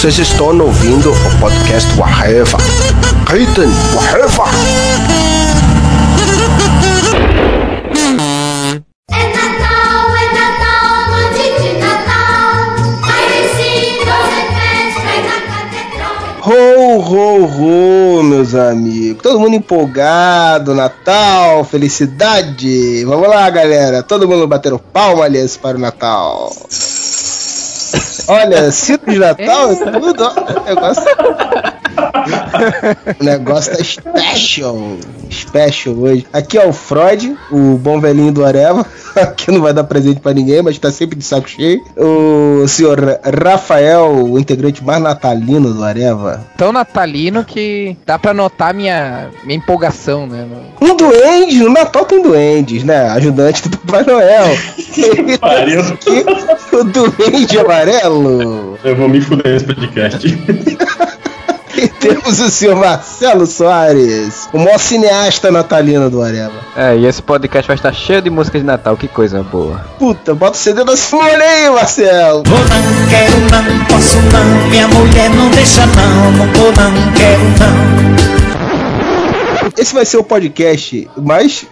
Vocês estão ouvindo o podcast Waheva. Gritem, Waheva! É Natal, é Natal, noite de Natal. Parecidos e festas na catedral. Ho, ho, ho, meus amigos. Todo mundo empolgado, Natal, felicidade. Vamos lá, galera. Todo mundo batendo palma ali para o Natal. Olha, cinto de Natal e tudo. ó. O negócio... o negócio tá special. Special hoje. Aqui é o Freud, o bom velhinho do Areva. Aqui não vai dar presente pra ninguém, mas tá sempre de saco cheio. O senhor Rafael, o integrante mais natalino do Areva. Tão natalino que dá pra notar minha, minha empolgação, né? Um duende, no Natal tem duendes, né? Ajudante do Papai Noel. Pariu. O duende amarelo. Eu vou me fuder nesse podcast. Temos o senhor Marcelo Soares, o maior cineasta natalino do Areva. É, e esse podcast vai estar cheio de músicas de Natal, que coisa boa. Puta, bota o CD da Simone aí, Marcelo. Vou não, quero não, posso não, minha mulher não deixa não, não vou não, quero não. Esse vai ser o podcast mais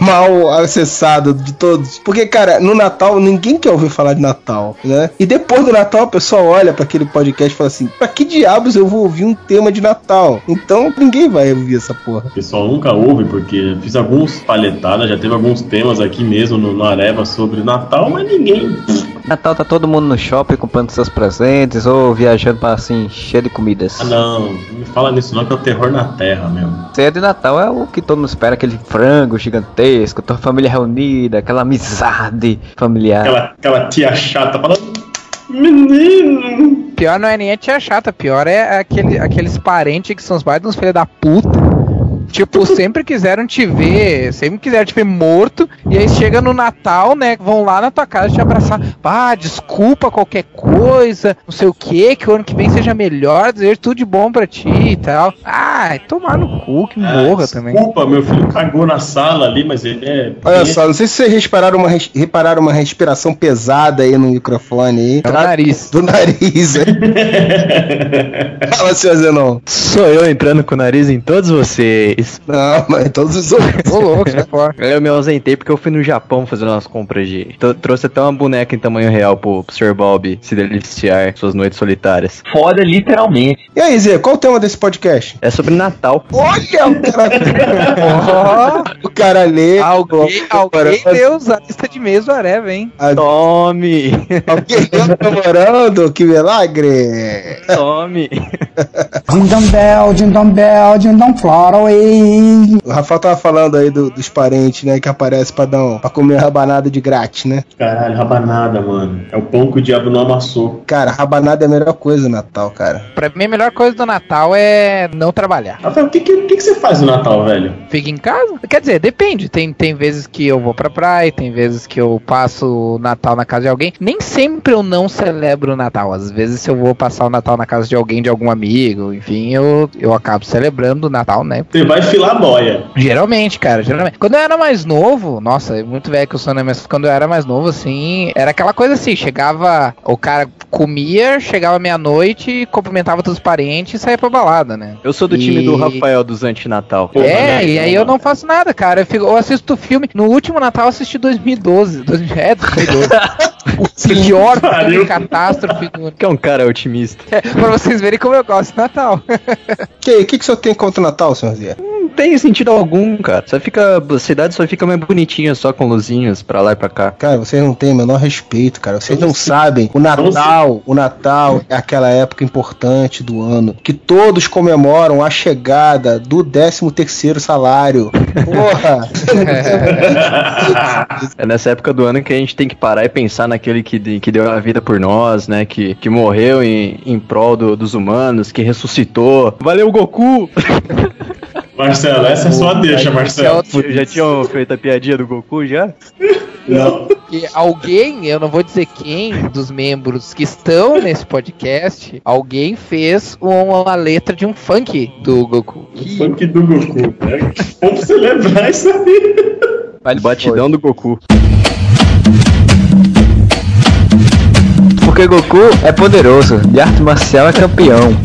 mal acessado de todos. Porque, cara, no Natal ninguém quer ouvir falar de Natal, né? E depois do Natal a pessoa olha pra aquele podcast e fala assim: pra que diabos eu vou ouvir um tema de Natal? Então ninguém vai ouvir essa porra. O pessoal nunca ouve, porque fiz alguns palhetadas, já teve alguns temas aqui mesmo no, no Areva sobre Natal, mas ninguém. Natal tá todo mundo no shopping comprando seus presentes ou viajando para assim, cheio de comidas. Ah não, não me fala nisso não, que é o terror na terra mesmo. Ceia de Natal é o que todo mundo espera, aquele frango gigantesco, toda a família reunida, aquela amizade familiar. Aquela, aquela tia chata falando. Menino! Pior não é nem a tia chata, pior é aquele, aqueles parentes que são os pais de uns filhos da puta. Tipo, sempre quiseram te ver, sempre quiseram te ver morto, e aí chega no Natal, né? Vão lá na tua casa te abraçar. Ah, desculpa qualquer coisa, não sei o que, que o ano que vem seja melhor, desejo tudo de bom pra ti e tal. Ah, tomar no cu, que morra Ah, também. Desculpa, meu filho cagou na sala ali, mas ele é. Olha só, não sei se vocês repararam uma, res- repararam uma respiração pesada aí no microfone aí. É o nariz. Do nariz, hein? Fala, senhor Zenon. Sou eu entrando com o nariz em todos vocês. Não, mas todos os outros. Ô louco, sai fora. Eu me ausentei porque eu fui no Japão fazer umas compras de. Tô- trouxe até uma boneca em tamanho real pro, pro Sr. Bob se deliciar suas noites solitárias. Foda, literalmente. E aí, Zé, qual o tema desse podcast? É sobre Natal. Olha o cara. o cara lê. Alguém, alguém deu a lista de mês do Areva, hein? Tome! Alguém deu namorando? Que milagre! Tome! Ding bell, ding bell, ding dong O Rafael tava falando aí do- dos parentes, né? Que aparece pra, dar um, pra comer rabanada de grátis, né? Caralho, rabanada, mano. É o pão que o diabo não amassou. Cara, rabanada é a melhor coisa no Natal, cara. Pra mim, a melhor coisa do Natal é não trabalhar. Rafael, o que, que, que que você faz no Natal, velho? Fica em casa? Quer dizer, depende. Tem, tem vezes que eu vou pra praia, tem vezes que eu passo o Natal na casa de alguém. Nem sempre eu não celebro o Natal. Às vezes, se eu vou passar o Natal na casa de alguém, de algum amigo, enfim, eu, eu acabo celebrando o Natal, né? Você vai filar a boia. Geralmente, cara, geralmente. Quando eu era mais novo, nossa, é muito velho que eu sou, né? Mas quando eu era mais novo, assim, era aquela coisa assim: chegava, o cara comia, chegava meia-noite, cumprimentava todos os parentes e saía pra balada, né? Eu sou do time E- do Rafael dos Antinatal. Porra, É, né? e aí eu não faço nada, cara. Eu, fico- eu assisto filme. No último Natal eu assisti 2012. 2000 É, 2012. O pior catástrofe do Que é um cara otimista. é, Pra vocês verem como eu gosto de Natal. Que, que, que o senhor tem contra o Natal, senhor Zé? Não tem sentido algum, cara. Só fica. A cidade só fica mais bonitinha, só com luzinhas pra lá e pra cá. Cara, vocês não têm o menor respeito, cara. Vocês não sabem. O Natal, o Natal é aquela época importante do ano que todos comemoram a chegada do 13 terceiro salário. Porra! É nessa época do ano que a gente tem que parar e pensar naquele que, que deu a vida por nós, né? Que, que morreu em, em prol do- dos humanos, que ressuscitou. Valeu, Goku! Marcelo, essa é só a deixa, Marcelo. Já tinham feito a piadinha do Goku já? Não. Que alguém, eu não vou dizer quem dos membros que estão nesse podcast, alguém fez uma letra de um funk do Goku. O funk do Goku. né? Você lembrar isso aí. Batidão do Goku. Por Porque Goku é poderoso, de arte marcial é campeão.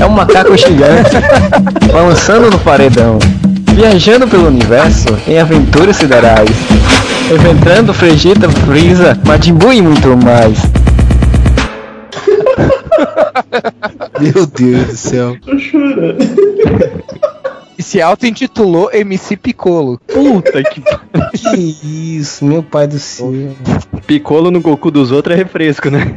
É um macaco gigante, balançando no paredão. Viajando pelo universo em aventuras siderais. Enfrentando Vegeta, Freeza, Majin Buu e muito mais. Meu Deus do céu. E se auto-intitulou MC Piccolo. Puta que Que isso, meu pai do céu. Piccolo no Goku dos outros é refresco, né?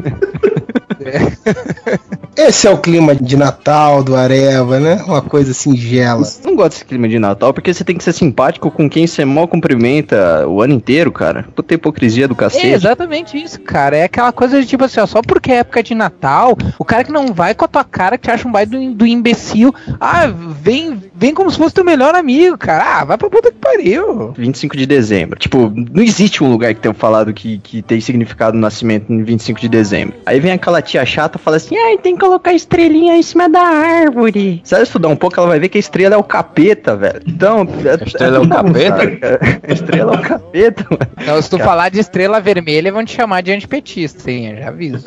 Esse é o clima de Natal do Areva, né? Uma coisa singela. Eu não gosto desse clima de Natal, porque você tem que ser simpático com quem você mal cumprimenta o ano inteiro, cara. Puta hipocrisia do É cacete. exatamente isso, cara. É aquela coisa de tipo assim, ó, só porque é época de Natal, o cara que não vai com a tua cara, que te acha um baita do, do imbecil, ah, vem, vem como se fosse teu melhor amigo, cara. Ah, vai pra puta que pariu. 25 de dezembro. Tipo, não existe um lugar que tenha falado que, que tem significado no nascimento em 25 de dezembro. Aí vem aquela tia chata e fala assim: ai, tem que colocar estrelinha em cima da árvore. Se ela estudar um pouco, ela vai ver que a estrela é o capeta, velho. Então, a estrela é o capeta? Estrela é o capeta, mano. Então, se tu falar de estrela vermelha, vão te chamar de antipetista, hein? Eu já aviso.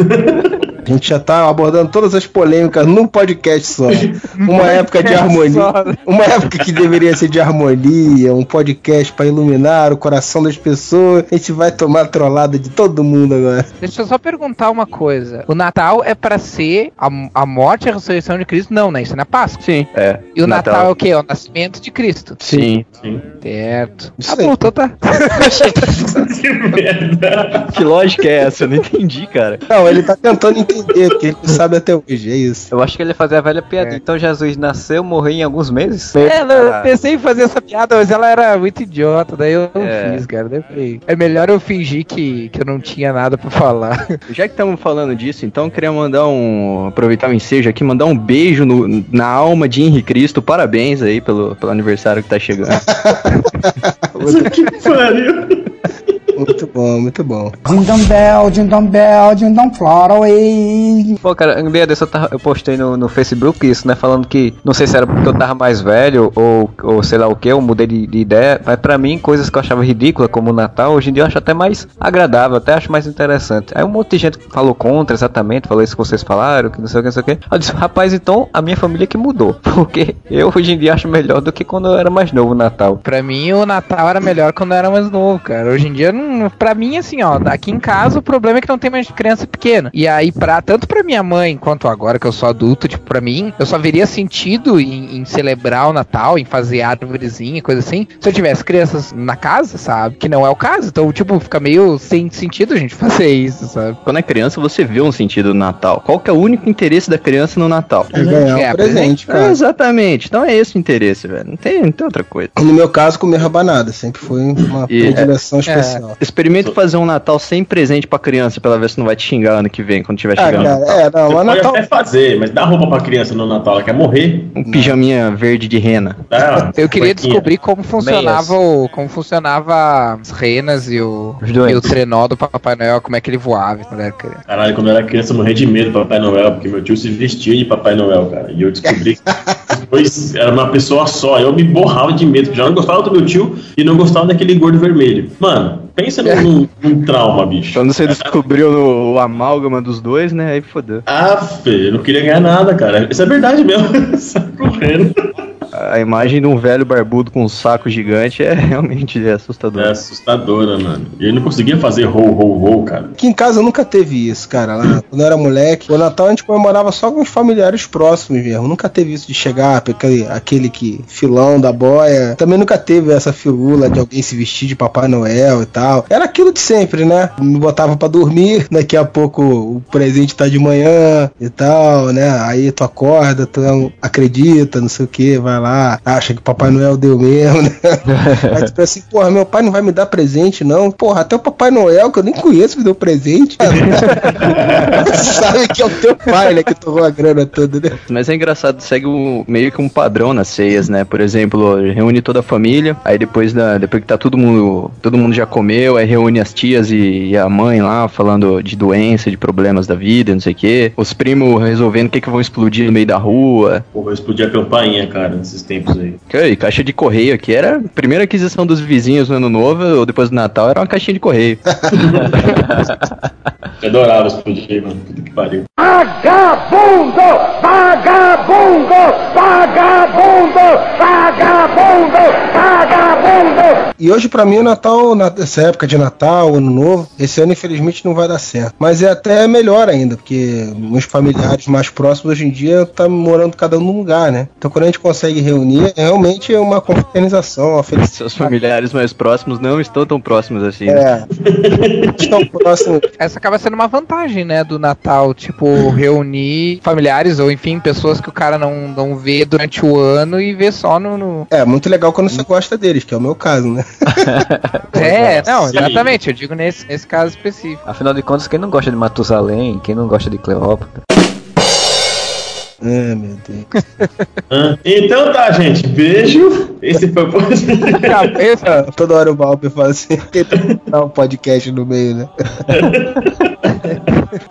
A gente já tá abordando todas as polêmicas num podcast só. Uma época de harmonia. Uma época que deveria ser de harmonia, um podcast pra iluminar o coração das pessoas. A gente vai tomar trollada de todo mundo agora. Deixa eu só perguntar uma coisa. O Natal é pra ser a, a morte e a ressurreição de Cristo? Não, né? Isso é na Páscoa. Sim, é. E o Natal, é o quê? É o nascimento de Cristo. Sim. Sim. Certo. Tá bom, então tá. que merda. Que lógica é essa? Eu não entendi, cara. Não, ele tá tentando entender, porque ele não sabe até hoje, é isso. Eu acho que ele ia fazer a velha piada. Então Jesus nasceu, morreu em alguns meses? É, não, eu pensei em fazer essa piada, mas ela era muito idiota, daí eu não É. fiz, cara. Daí eu falei, é melhor eu fingir que, que eu não tinha nada pra falar. Já que estamos falando disso, então eu queria mandar um. Aproveitar o ensejo aqui, mandar um beijo no- na alma de Henri Cristo. Parabéns aí pelo, pelo aniversário que tá chegando. que pariu. Muito bom, muito bom. Dindom bell, dindom bell, dindom fly away. Pô, cara, um dia desse eu, tava- eu postei no, no Facebook isso, né? Falando que não sei se era porque eu tava mais velho ou, ou sei lá o que, eu mudei de, de ideia. Mas pra mim, coisas que eu achava ridícula, como o Natal, hoje em dia eu acho até mais agradável, até acho mais interessante. Aí um monte de gente falou contra exatamente, falou isso que vocês falaram, que não sei o que, não sei o que. Eu disse, rapaz, então a minha família que mudou. Porque eu hoje em dia acho melhor do que quando eu era mais novo o Natal. Pra mim, o Natal era melhor quando eu era mais novo, cara. Hoje em dia, não, pra mim, assim, ó, aqui em casa o problema é que não tem mais criança pequena. E aí, pra, tanto pra minha mãe quanto agora que eu sou adulto, tipo, pra mim, eu só veria sentido em, em celebrar o Natal, em fazer árvorezinha, coisa assim, se eu tivesse crianças na casa, sabe? Que não é o caso. Então, tipo, fica meio sem sentido a gente fazer isso, sabe? Quando é criança, você vê um sentido do Natal. Qual que é o único interesse da criança no Natal? É ganhar É, um presente, É, cara. exatamente. Então é esse o interesse, velho. Não tem, não tem outra coisa. No meu caso, comer rabanada. Sempre foi uma E- predileção especial. Experimenta fazer um Natal sem presente pra criança pra ela ver se não vai te xingar ano que vem, quando tiver Ah, chegando. cara, é, não, Você Natal. até fazer, mas dá roupa pra criança no Natal, ela quer morrer. Um pijaminha verde de rena. Dá Eu queria cuequinha. descobrir como funcionava o, como funcionava as renas e o, e o trenó do Papai Noel, como é que ele voava quando era criança. Caralho, quando eu era criança eu morria de medo do Papai Noel, porque meu tio se vestia de Papai Noel, cara. E eu descobri que depois era uma pessoa só. Eu me borrava de medo, porque já não gostava do meu tio e não gostava daquele gordo vermelho. Mano, pensa num, num- trauma, bicho. Quando você descobriu no, o amálgama dos dois, né? Aí fodeu. Ah, filho, eu não queria ganhar nada, cara. Isso é verdade mesmo. Sai correndo. A imagem de um velho barbudo com um saco gigante é realmente É assustadora. assustadora, mano. E ele não conseguia fazer rou, rou, rou, cara. Aqui em casa nunca teve isso, cara. Lá, quando eu era moleque, o Natal a gente comemorava só com os familiares próximos mesmo. Nunca teve isso de chegar aquele, aquele que filão da boia. Também nunca teve essa firula de alguém se vestir de Papai Noel e tal. Era aquilo de sempre, né? Me botava pra dormir, daqui a pouco o presente tá de manhã e tal, né? Aí tu acorda, tu acredita, não sei o que, vai lá, acha que Papai Noel deu mesmo, né? Aí tu pensa assim, porra, meu pai não vai me dar presente, não. Porra, até o Papai Noel, que eu nem conheço, me deu presente. Sabe que é o teu pai, né? Que torrou a grana toda, né? Mas é engraçado, segue o- meio que um padrão nas ceias, né? Por exemplo, reúne toda a família, aí depois da, depois que tá todo mundo, todo mundo já comeu, aí reúne as tias e, e a mãe lá falando de doença, de problemas da vida, não sei o quê. Os primos resolvendo o que que vão explodir no meio da rua. Porra, eu explodi a campainha, cara. Esses tempos aí. E caixa de correio aqui era a primeira aquisição dos vizinhos no ano novo ou depois do Natal era uma caixinha de correio. Eu adorava podia, mano. Puta que pariu. E hoje, pra mim, o Natal, na- essa época de Natal, Ano Novo, esse ano, infelizmente, não vai dar certo. Mas é até melhor ainda, porque meus familiares mais próximos hoje em dia tá morando cada um num lugar, né? Então, quando a gente consegue reunir, é realmente uma confraternização, uma felicidade. Seus familiares mais próximos não estão tão próximos assim. né? É. Estão próximos. Essa acaba sendo uma vantagem, né, do Natal, tipo, reunir familiares ou, enfim, pessoas que o cara não, não vê durante o ano e vê só no... no- É, muito legal quando você gosta deles, que é o meu caso, né? É, não, Sim. exatamente, eu digo nesse, nesse caso específico. Afinal de contas, quem não gosta de Matusalém, quem não gosta de Cleópatra? Ai, meu Deus. Então tá, gente. Beijo. Esse foi o podcast. Toda hora o Valber fala assim, um podcast no meio, né?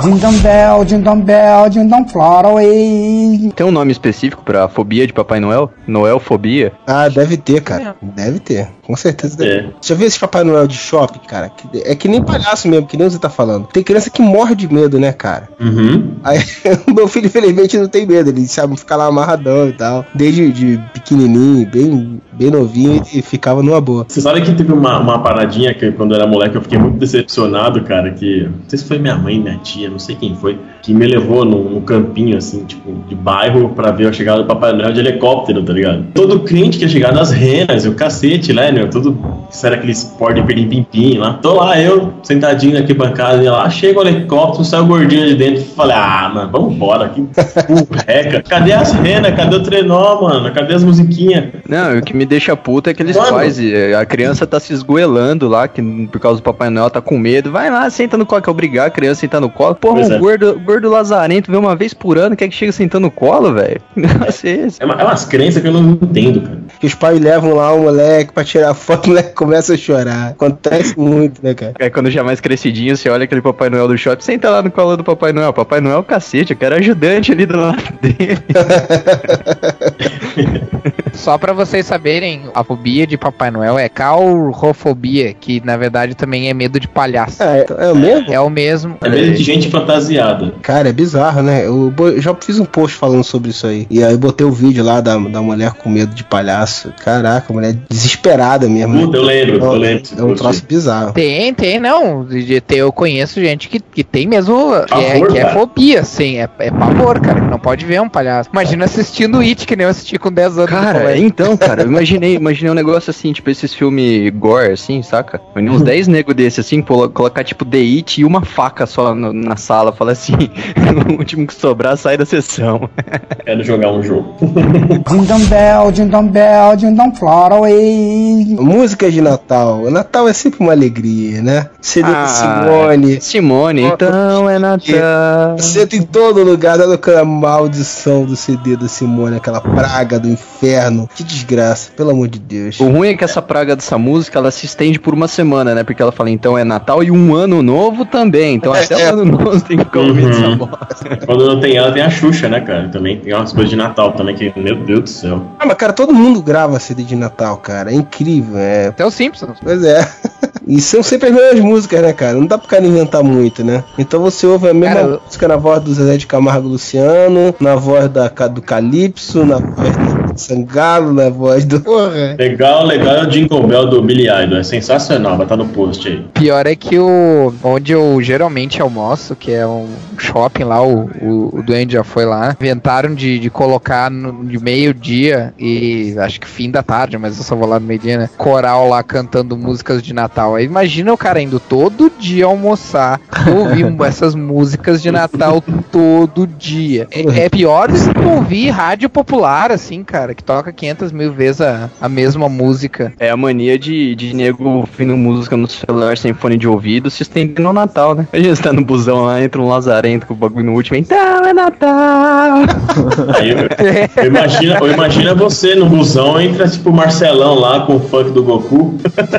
Jingle bell, jingle bell, jingle fly away. Tem um nome específico pra fobia de Papai Noel? Noelfobia? Ah, deve ter, cara. Deve ter. Com certeza deve É. Já viu esse Papai Noel de shopping, cara? É que nem palhaço mesmo, que nem você tá falando. Tem criança que morre de medo, né, cara? Uhum. Aí, o meu filho, infelizmente, não tem medo. Ele sabe ficar lá amarradão e tal. Desde de pequenininho, bem, bem novinho, ele ficava numa boa. Você sabe que teve uma, uma paradinha que quando eu era moleque eu fiquei muito decepcionado, cara, que não sei se foi minha mãe, minha tia, não sei quem foi, que me levou num, num campinho assim, tipo, de bairro pra ver a chegada do Papai Noel de helicóptero, tá ligado? Todo crente que ia chegar das renas, o cacete, né, meu? Tudo, isso era aquele esporte de pirim-pim-pim lá. Tô lá, eu, sentadinho aqui bancada, e lá, chega o helicóptero, sai o gordinho de dentro, falei, ah, mano, vamos embora, que burreca. Cadê as renas? Cadê o trenó, mano? Cadê as musiquinhas? Não, o que me deixa puta é que eles Mano. fazem. é, A criança tá se esgoelando lá, que por causa do Papai Noel tá com medo. Vai lá, senta no colo, quer obrigar a criança a sentar no colo. Porra, Pois um é. gordo, gordo lazarento vê uma vez por ano, quer que chega sentando no colo, velho? Nossa, é esse. É, uma- é umas crenças que eu não entendo, cara. Que os pais levam lá o moleque pra tirar foto, o moleque começa a chorar. Acontece muito, né, cara? Aí quando já mais crescidinho, você olha aquele Papai Noel do shopping, senta lá no colo do Papai Noel. Papai Noel, cacete, eu quero ajudante ali do lado dele. só pra vocês saberem, a fobia de Papai Noel é caurrofobia, que na verdade também é medo de palhaço. Ah, é, é o mesmo? É o mesmo. É medo de gente fantasiada. Cara, é bizarro, né? Eu eu já fiz um post falando sobre isso aí. E aí eu botei o vídeo lá da, da mulher com medo de palhaço. Caraca, a mulher desesperada mesmo. né? Puta, eu lembro, eu lembro. desse É um troço bizarro. Tem, tem, não. Eu conheço gente que, que tem mesmo. Que é, que é fobia, sim. É, é pavor, cara. Que não pode ver um palhaço. Imagina assistindo It, que nem eu assisti com 10 anos. no Cara, colégio. então, cara, eu imaginei, imaginei um negócio assim, tipo esses filmes gore, assim, saca? Imaginei uns 10 negros desse, assim, colo- colocar tipo The It e uma faca só no- na sala, fala assim, o último que sobrar sai da sessão. Quero jogar um jogo. Jingle bell, jingle bell, jingle fly away. Música de Natal. O Natal é sempre uma alegria, né? CD Ah, Simone. Simone, então é Natal. Senta em todo lugar, dando aquela maldição do CD da Simone, aquela praga do inferno. Que desgraça, pelo amor de Deus. O ruim é que essa praga dessa música, ela se estende por uma semana, né? Porque ela fala, então é Natal e um ano novo também. Então até o ano novo tem que ficar ouvindo essa Uhum. bosta. Quando não tem ela, tem a Xuxa, né, cara? Também tem umas coisas de Natal também, que, meu Deus do céu. Ah, mas cara, todo mundo grava CD de Natal, cara. É incrível, é. Até os Simpsons. Pois é. E são sempre as mesmas músicas, né, cara? Não dá pro cara inventar muito, né? Então você ouve a mesma Cara, música na voz do Zezé de Camargo Luciano, na voz da, do Calypso, na voz do Sangalo, na voz do. Porra. Legal, legal é o Jingle Bell do Billy Idol. É sensacional, vai estar no post aí. Pior é que o onde eu geralmente almoço, que é um shopping lá, o, o, o Duende já foi lá, inventaram de, de colocar no, de meio-dia e acho que fim da tarde, mas eu só vou lá no meio-dia, né? Coral lá cantando músicas de Natal. Aí imagina o cara indo todo dia almoçar, ouvir essas músicas de Natal todo dia. É, é pior do que ouvir rádio popular, assim, cara, que toca 500 mil vezes a, a mesma música. É a mania de, de nego ouvindo música no celular sem fone de ouvido se estendendo no Natal, né? A gente tá no busão lá, entra um lazarento com o bagulho no último, então é Natal! Aí, eu, eu imagina, eu imagina você no busão, entra tipo o Marcelão lá com o funk do Goku.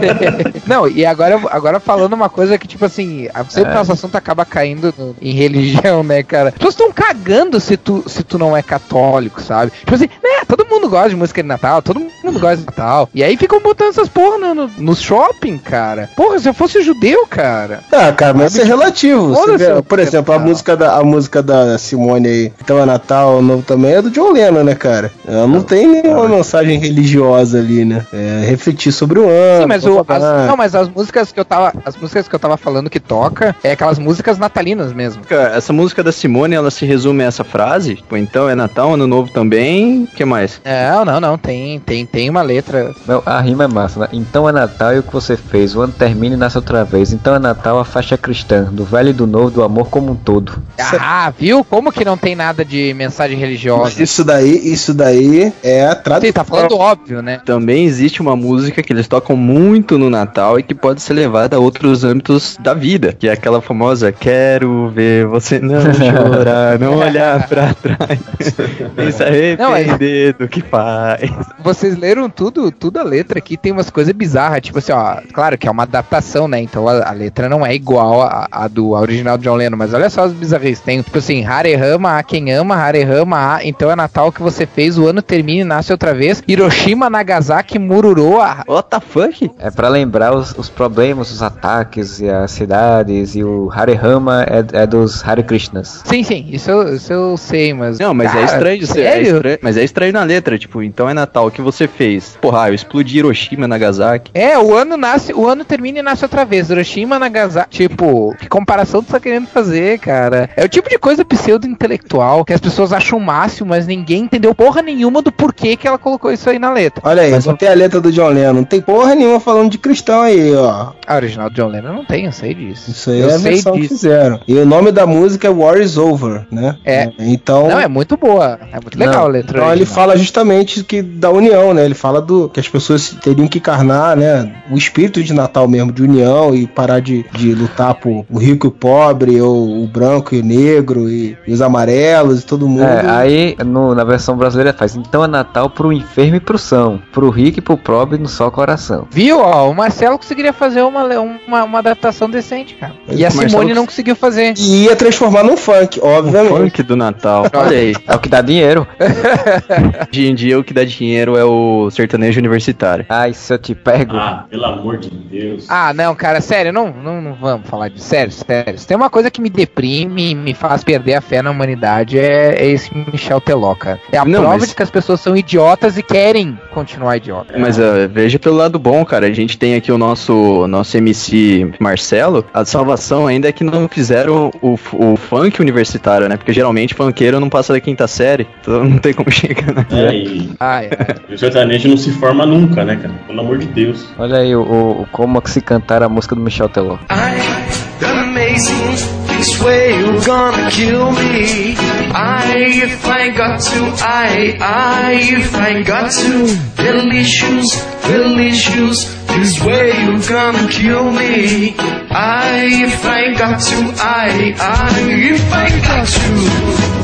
Não, e agora, agora falando uma coisa que, tipo assim, a- sempre nosso assunto acaba caindo no- em religião, né, cara? As pessoas estão cagando se tu, se tu não é católico, sabe? Tipo assim, né, todo mundo mundo gosta de música de Natal, todo mundo gosta de Natal. E aí ficam botando essas porra no, no, no shopping, cara. Porra, se eu fosse judeu, cara. Ah, cara, mas isso é relativo. Vê, por exemplo, a música, da, a música da Simone aí, Então é Natal, o novo também, é do John Lennon, né, cara? Ela não tem nenhuma mensagem religiosa ali, né? É refletir sobre o ano. Sim, mas, o, as, não, mas as músicas que eu tava. As músicas que eu tava falando que toca é aquelas músicas natalinas mesmo. Cara, Essa música da Simone, ela se resume a essa frase? Tipo, então é Natal, Ano Novo também. O que mais? Não, não, não. Tem, tem, tem uma letra. Não, a rima é massa, né? Então é Natal e o que você fez. O ano termina e nasce outra vez. Então é Natal a faixa cristã, do velho e do novo, do amor como um todo. Ah, viu? Como que não tem nada de mensagem religiosa? Isso daí, isso daí é a Você tradução. tá falando óbvio, né? Também existe uma música que eles tocam muito no Natal e que pode ser levada a outros âmbitos da vida, que é aquela famosa Quero ver você não chorar, não olhar pra trás, nem se Não, é- arrepender do que faz. Vocês leram tudo, tudo a letra aqui, tem umas coisas bizarras, tipo assim, ó, claro que é uma adaptação, né? Então a, a letra não é igual a, a do a original do John Lennon, mas olha só as bizarrices. Tem, tipo assim, Hare Rama, a quem ama, Hare Rama, a, então é Natal que você fez, o ano termina e nasce outra vez. Hiroshima, Nagasaki, Mururo, a, What the fuck? É pra lembrar os, os problemas, os ataques e as cidades. E o Hare Rama é, é dos Hare Krishnas. Sim, sim, isso eu, isso eu sei, mas. Não, mas é Cara, estranho, você- é Sério? estranho- mas é estranho na letra, tipo, então é Natal, o que você fez? Porra, eu explodi Hiroshima, Nagasaki. É, o ano nasce, o ano termina e nasce outra vez. Hiroshima, Nagasaki. Tipo, que comparação tu tá querendo fazer, cara? É o tipo de coisa pseudo-intelectual que as pessoas acham o máximo, mas ninguém entendeu porra nenhuma do porquê que ela colocou isso aí na letra. Olha aí, botei a letra do John Lennon. Não tem porra nenhuma falando de cristão aí, ó. A original do John Lennon não tem, eu sei disso. Isso aí eu é a sei versão que disso. fizeram. E o nome da música é War is Over, né? É. Então. Não, é muito boa. É muito legal Não, a letra. Então ele original. fala justamente que da união, né? Ele fala do que as pessoas teriam que encarnar, né? O espírito de Natal mesmo, de união e parar de, de lutar por o rico e o pobre, ou o branco e o negro, e, e os amarelos, e todo mundo. É, aí no- na versão brasileira faz. Então é Natal pro enfermo e pro são. Pro rico e pro pobre no só coração. Viu, ó, o Marcelo conseguiria fazer uma, uma, uma adaptação decente, cara. E a Marcelo Simone não conseguiu fazer. E ia transformar num funk, obviamente. Funk do Natal. Olha aí. É o que dá dinheiro. Hoje em dia o que dá dinheiro é o sertanejo universitário. Ai, se eu te pego. Ah, pelo amor de Deus. Ah, não, cara, sério, não, não, não vamos falar disso. Sério, sério. Se tem uma coisa que me deprime, me faz perder a fé na humanidade, é, é esse Michel Teló, cara. É a Não, prova mas- de que as pessoas são idiotas e querem continuar idiotas. Mas ah, veja pelo lado bom, cara. A gente tem aqui o nosso, nosso MC Marcelo. A salvação ainda é que não fizeram o, o funk universitário, né? Porque geralmente funkeiro não passa da quinta série. Então não tem como chegar na. É, e, Ai, ai. e o sertanejo não se forma nunca, né, cara? Pelo amor de Deus. Olha aí o, o- como que se cantar a música do Michel Teló. I, amazing, this way you're gonna kill me. I, if I got to, I, I, if I got to, delicious, delicious, this way you're gonna kill me. I, if I got to, I, I, if I got to.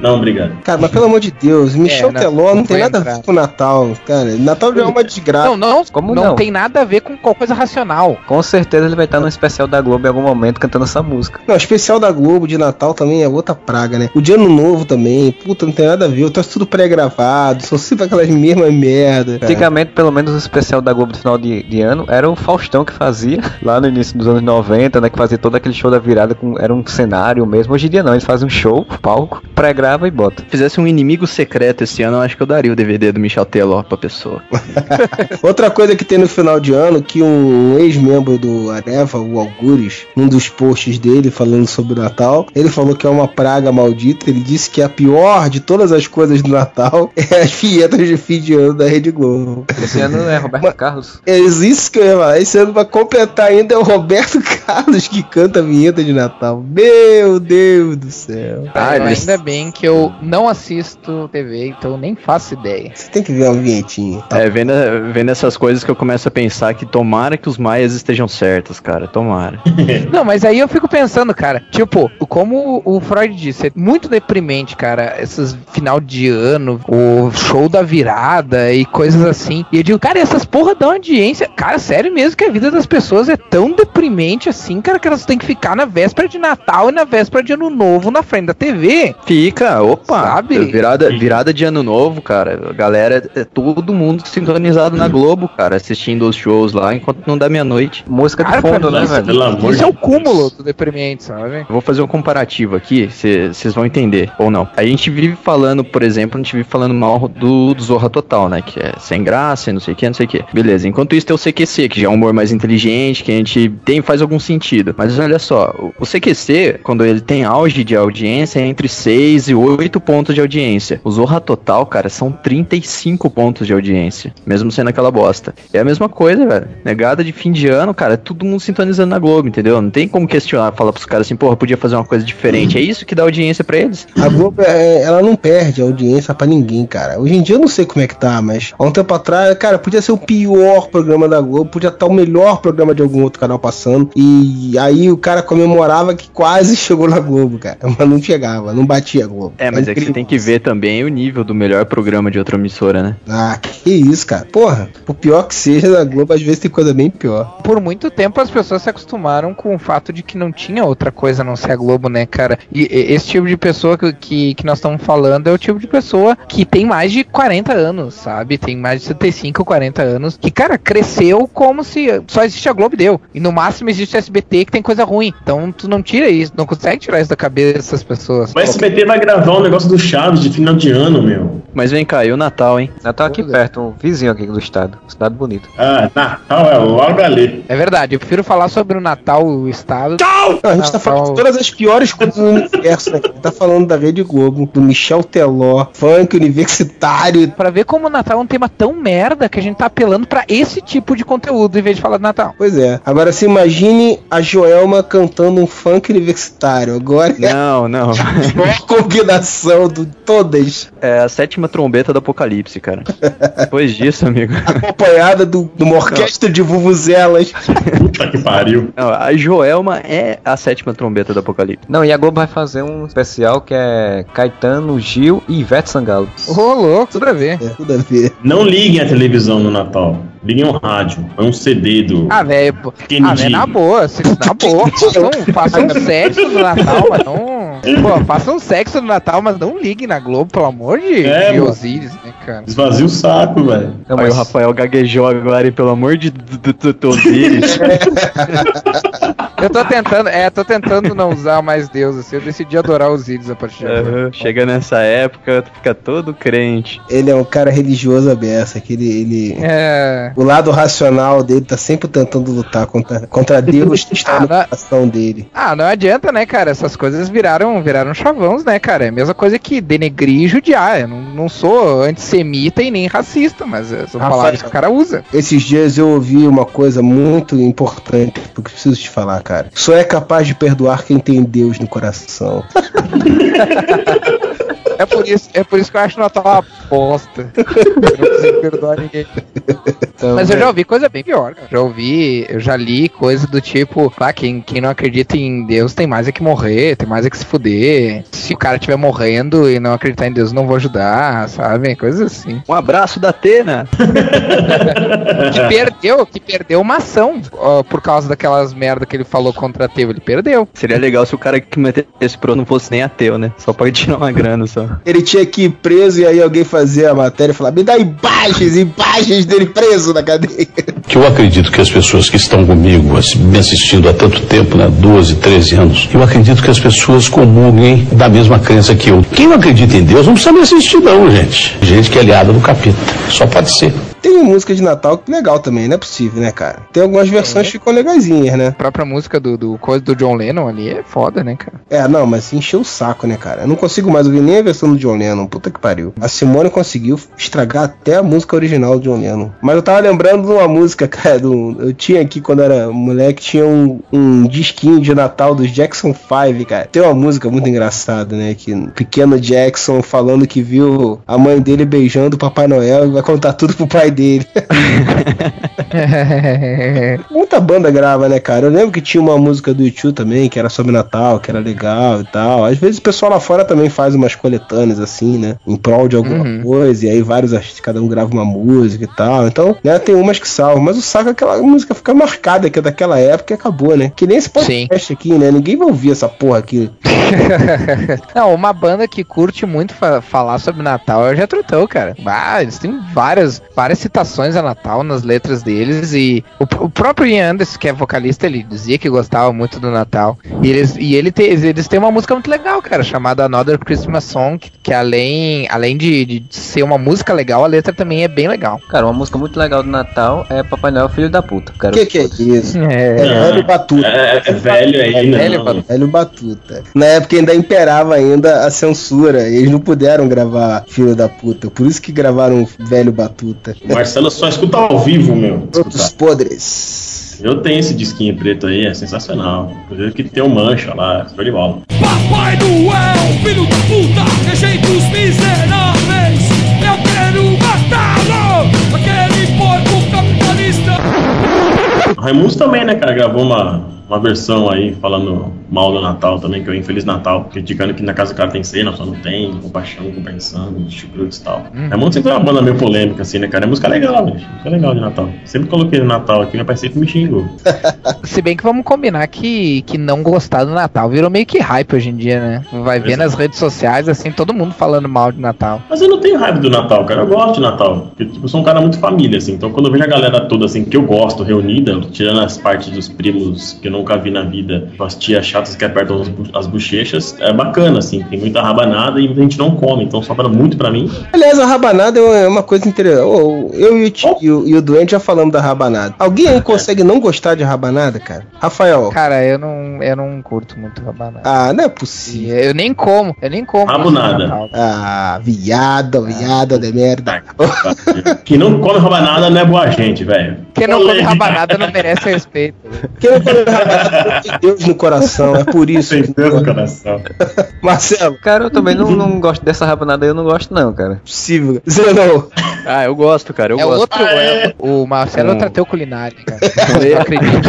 Não, obrigado. Cara, mas pelo amor de Deus, Michel não- Teló não, não tem nada a entrar. ver com o Natal, cara. Natal já é uma desgraça. Não, não, Como não, não? tem nada a ver com qualquer coisa racional. Com certeza ele vai estar no especial da Globo em algum momento cantando essa música. Não, o especial da Globo de Natal também é outra praga, né? O de Ano Novo também, puta, não tem nada a ver. Tá tudo pré-gravado, são sempre aquelas mesmas merda. cara. Antigamente, pelo menos o especial da Globo do final de, de ano era o Faustão que fazia, lá no início dos anos 90, né? Que fazia todo aquele show da virada, com, era um cenário mesmo. Hoje em dia não, eles fazem um show, palco, pré-grava e bota. Se fizesse um inimigo secreto esse ano, eu acho que eu daria o DVD do Michel Teló pra pessoa. Outra coisa que tem no final de ano, que um ex-membro do Areva, o Algures, num dos posts dele falando sobre o Natal, ele falou que é uma praga maldita. Ele disse que a pior de todas as coisas do Natal é as vinhetas de fim de ano da Rede Globo. Esse ano é Roberto Mas- Carlos. É isso que eu ia falar. Esse ano, pra completar ainda, é o Roberto Carlos que canta a vinheta de Natal. Meu Deus do céu. Ah, eles- Ainda bem que eu não assisto TV, então eu nem faço ideia. Você tem que ver uma vinhetinha. É, vendo, vendo essas coisas que eu começo a pensar que tomara que os maias estejam certos, cara. Tomara. Não, mas aí eu fico pensando, cara, tipo, como o Freud disse, é muito deprimente, cara, esses final de ano, o show da virada e coisas assim. E eu digo, cara, essas porra dão audiência. Cara, sério mesmo que a vida das pessoas é tão deprimente assim, cara, que elas têm que ficar na véspera de Natal e na véspera de Ano Novo na frente da TV. Fica, Ah, opa! Sabe? Virada, virada de ano novo, cara. A galera, é todo mundo sintonizado na Globo, cara, assistindo os shows lá enquanto não dá meia-noite. Música de Cara, fundo, né, mim, velho? Pelo amor Isso é o de cúmulo do deprimente, sabe? Eu vou fazer um comparativo aqui, vocês vão entender, ou não. A gente vive falando, por exemplo, a gente vive falando mal do, do Zorra Total, né? Que é sem graça e não sei o que, não sei o que. Beleza, enquanto isso tem o CQC, que já é um humor mais inteligente, que a gente tem faz algum sentido. Mas olha só, o, o CQC, quando ele tem auge de audiência, é entre 6 e 8 pontos de audiência. O Zorra Total, cara, são 35 pontos de audiência, mesmo sendo aquela bosta. É a mesma coisa, velho. Negada de fim de ano, cara, é todo mundo sintonizando na Globo, entendeu? Não tem como questionar, falar pros caras assim, porra, podia fazer uma coisa diferente. É isso que dá audiência pra eles. A Globo, é, ela não perde audiência pra ninguém, cara. Hoje em dia eu não sei como é que tá, mas há um tempo atrás, cara, podia ser o pior programa da Globo, podia estar o melhor programa de algum outro canal passando. E aí o cara comemorava que quase chegou na Globo, cara. Mas não chegava, não batia Globo. É, mas é que você tem que ver também o nível do melhor programa de outra emissora, né? Ah, que isso, cara. Porra, por pior que seja, na Globo às vezes tem coisa bem pior. Por muito tempo as pessoas se acostumaram com o fato de que não tinha outra coisa a não ser a Globo, né, cara? E, e- esse tipo de pessoa que, que, que nós estamos falando é o tipo de pessoa que tem mais de 40 anos, sabe? Tem mais de 75, 40 anos. Que, cara, cresceu como se só existe a Globo e deu. E no máximo existe o SBT que tem coisa ruim. Então tu não tira isso, não consegue tirar isso da cabeça dessas pessoas. O SBT vai gravar um negócio do Chaves de final de ano, meu. Mas vem cá, e o Natal, hein? Natal aqui perto, um vizinho aqui do estado. Cidade bonita. Ah, Natal é logo ali. É verdade, eu prefiro falar sobre o Natal, o Estado. Não, a gente tá Natal. falando de todas as piores coisas do universo, né? A gente tá falando da Rede Globo, do Michel Teló, funk universitário. Pra ver como o Natal é um tema tão merda que a gente tá apelando pra esse tipo de conteúdo em vez de falar de Natal. Pois é. Agora se imagine a Joelma cantando um funk universitário. Agora é Não, não. pior combinação de todas. É a sétima trombeta do apocalipse, cara. Depois disso, amigo. Acompanhada do, de uma orquestra de vuvuzelas. Puta que pariu. Não, a Joelma é a sétima trombeta do apocalipse. Não, e a Globo vai fazer um especial que é Caetano, Gil e Ivete Sangalo. Ô, louco, tudo a ver. É, tudo a ver. Não liguem a televisão no Natal. Liguem um rádio. É um CD do. Ah, velho. Ah, velho, na boa, se- na boa, façam, façam um sexo no Natal, mas não. Pô, façam um sexo no Natal, mas não liguem na Globo, pelo amor de, É, de né, cara? Esvazia o saco, velho. Não, Aí mas o Rafael gaguejou agora e pelo amor de Deus. Eu tô tentando, é, tô tentando não usar mais Deus, assim, eu decidi adorar Osíris a partir de agora. Chega nessa época, tu fica todo crente. Ele é um cara religioso aberto, que ele, ele- É. O lado racional dele tá sempre tentando lutar contra, contra Deus que está Ah, coração dele. Ah, não adianta, né, cara? Essas coisas viraram, viraram chavões, né, cara? É a mesma coisa que denegrir e judiar. Eu não, não sou antissemita e nem racista, mas é, são Rafael. palavras que o cara usa. Esses dias eu ouvi uma coisa muito importante que eu preciso te falar, cara. Só é capaz de perdoar quem tem Deus no coração. É por isso, é por isso que eu acho o Natal uma bosta. Eu não consigo perdoar ninguém. Então, Mas eu é, já ouvi coisa bem pior, cara. Já ouvi, eu já li coisa do tipo, ah, quem, quem não acredita em Deus tem mais é que morrer, tem mais é que se fuder. Se o cara estiver morrendo e não acreditar em Deus, não vou ajudar, sabe? Coisas assim. Um abraço da Atena. Que perdeu, que perdeu uma ação ó, por causa daquelas merda que ele falou contra a Teve. Ele perdeu. Seria legal se o cara que metesse pro não fosse nem ateu, né? Só pode tirar uma grana só. Ele tinha que ir preso e aí alguém fazia a matéria e falar: me dá imagens, imagens dele preso na cadeia. que eu acredito que as pessoas que estão comigo, me assistindo há tanto tempo, né, 12, 13 anos, eu acredito que as pessoas comunguem da mesma crença que eu. Quem não acredita em Deus não precisa me assistir não, gente. Gente que é aliada do capeta. Só pode ser. Tem música de Natal que legal também, não é possível, né, cara? Tem algumas versões que ficam legaisinhas, né? A própria música do, do coisa do John Lennon ali é foda, né, cara? É, não, mas encheu o saco, né, cara? Eu não consigo mais ouvir nem a versão do John Lennon. Puta que pariu. A Simone conseguiu estragar até a música original do John Lennon. Mas eu tava lembrando de uma música, cara. do- eu tinha aqui quando era moleque, tinha um, um disquinho de Natal dos Jackson 5, cara. Tem uma música muito engraçada, né? Que pequeno Jackson falando que viu a mãe dele beijando o Papai Noel e vai contar tudo pro pai dele. Muita banda grava, né, cara? Eu lembro que tinha uma música do YouTube também, que era sobre Natal, que era legal e tal. Às vezes o pessoal lá fora também faz umas coletâneas assim, né? Em prol de alguma Uhum. coisa, e aí vários artistas, cada um grava uma música e tal. Então, né, tem umas que salvam. Mas o saco é aquela música fica marcada, que é daquela época e acabou, né? Que nem esse podcast aqui, né? Ninguém vai ouvir essa porra aqui. Não, uma banda que curte muito fa- falar sobre Natal é o Jethro Tull, cara. Ah, eles têm várias, várias citações a Natal nas letras deles e o, o próprio Ian Anderson, que é vocalista, ele dizia que gostava muito do Natal. E eles, e ele te- eles têm uma música muito legal, cara, chamada Another Christmas Song, que, que além, além de, de ser uma música legal, a letra também é bem legal. Cara, uma música muito legal do Natal é Papai Noel Filho da Puta. Cara. Que que é isso? É, É velho batuta. É, é velho aí, né? velho, não. Velho Batuta. Na época ainda imperava ainda a censura. E eles não puderam gravar Filho da Puta. Por isso que gravaram Velho Batuta. O Marcelo só escuta ao vivo, meu. Outros podres. Eu tenho esse disquinho preto aí, é sensacional. Inclusive que tem um mancha lá, show de bola. Papai Noel, filho da puta, rejeita os miseráveis. Eu quero matá-lo, aquele porco capitalista. O Raimundos também, né, cara, gravou uma, uma versão aí falando mal do Natal também, que é o Infeliz Natal, criticando que na casa do cara tem cena, só não tem, compaixão, compensando, chucrutes e tal. Sempre é uma banda meio polêmica, assim, né, cara? É música legal, velho. Música legal de Natal. Sempre coloquei no Natal aqui, meu pai sempre me xingou. Se bem que vamos combinar que, que não gostar do Natal virou meio que hype hoje em dia, né? Vai ver nas redes sociais, assim, todo mundo falando mal de Natal. Mas eu não tenho raiva do Natal, cara. Eu gosto de Natal. Porque, tipo, eu sou um cara muito família, assim. Então, quando eu vejo a galera toda, assim, que eu gosto, reunida, tirando as partes dos primos que eu nunca vi na vida, tipo, as tias que apertam as bochechas, é bacana, assim. Tem muita rabanada e muita gente não come. Então, sobra muito pra mim. Aliás, a rabanada é uma coisa interessante. Eu e o, Ti- e o, e o Doente já falamos da rabanada. Alguém aí consegue não gostar de rabanada, cara? Rafael. Cara, eu não, eu não curto muito rabanada. Ah, não é possível. Eu nem como, eu nem como. Rabo isso nada. no Natal. Ah, viado, viado de merda. Quem não come rabanada não é boa gente, velho. Quem não come rabanada não merece respeito. Quem não come rabanada tem Deus no coração, é por isso. Deus no coração. Marcelo, Cara, eu também não, não gosto dessa rabanada aí, eu não gosto não, cara. possível. Zenon, Ah, eu gosto, cara, eu é gosto. outro. é- o Marcelo é Hum. outra teu culinária, cara. Eu acredito.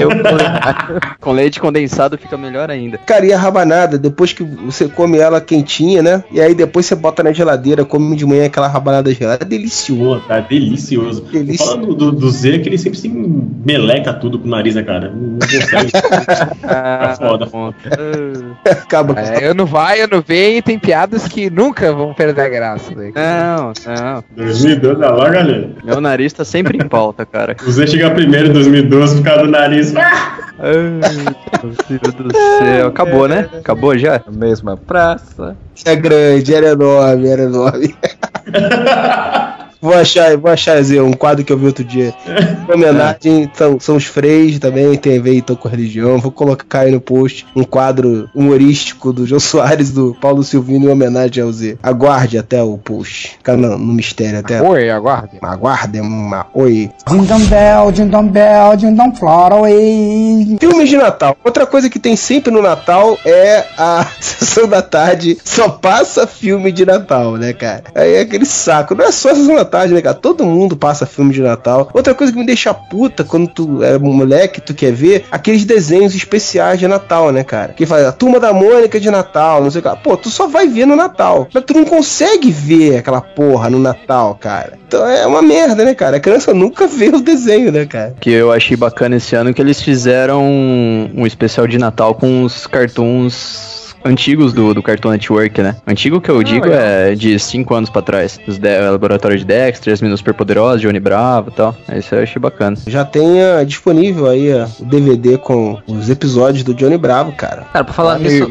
Eu, Com leite condensado fica melhor ainda. cara, e a rabanada, depois que você come ela quentinha, né? E aí depois você bota na geladeira, come de manhã aquela rabanada gelada, é delicioso. Pô, cara, delicioso. Delícia. Fala do, do, do Z que ele sempre se meleca tudo com o nariz, né, cara? Não consegue. Ah, foda. bom. Acaba com É, eu não vai, eu não vejo e tem piadas que nunca vão perder a graça. Né? Não, não. 2012, olha lá, galera. Meu nariz tá sempre em pauta, cara. Z chega primeiro em 2012 por causa do nariz. Ai, meu Deus do céu. Acabou, né? Acabou já? a mesma praça. É grande, era enorme, era enorme. Vou achar, vou achar, Zé, um quadro que eu vi outro dia. Em homenagem, são, são os freios também, tem a ver então com a religião. Vou colocar aí no post um quadro humorístico do João Soares do Paulo Silvino em homenagem ao Z. Aguarde até o post. Fica no, no mistério até. Oi, aguarde. Aguarde uma. Oi. Ding bell, ding dong bell, dong fly away. Filmes de Natal. Outra coisa que tem sempre no Natal é a sessão da tarde. Só passa filme de Natal, né, cara? Aí é aquele saco. Não é só sessão da tarde, né? Todo mundo passa filme de Natal. Outra coisa que me deixa puta quando tu é moleque, tu quer ver aqueles desenhos especiais de Natal, né, cara? Que faz a turma da Mônica de Natal, não sei o que. Pô, tu só vai ver no Natal. Mas tu não consegue ver aquela porra no Natal, cara. Então é uma merda, né, cara? A criança nunca vê o desenho, né, cara? Que eu achei bacana esse ano que eles fizeram um especial de Natal com os cartoons antigos do, do Cartoon Network, né? Antigo que eu digo é de 5 anos pra trás. Os de, Laboratório de Dexter, As Meninas Superpoderosas, Johnny Bravo e tal. Isso eu achei bacana. Já tem ah, disponível aí ah, o DVD com os episódios do Johnny Bravo, cara. Cara, pra falar nisso,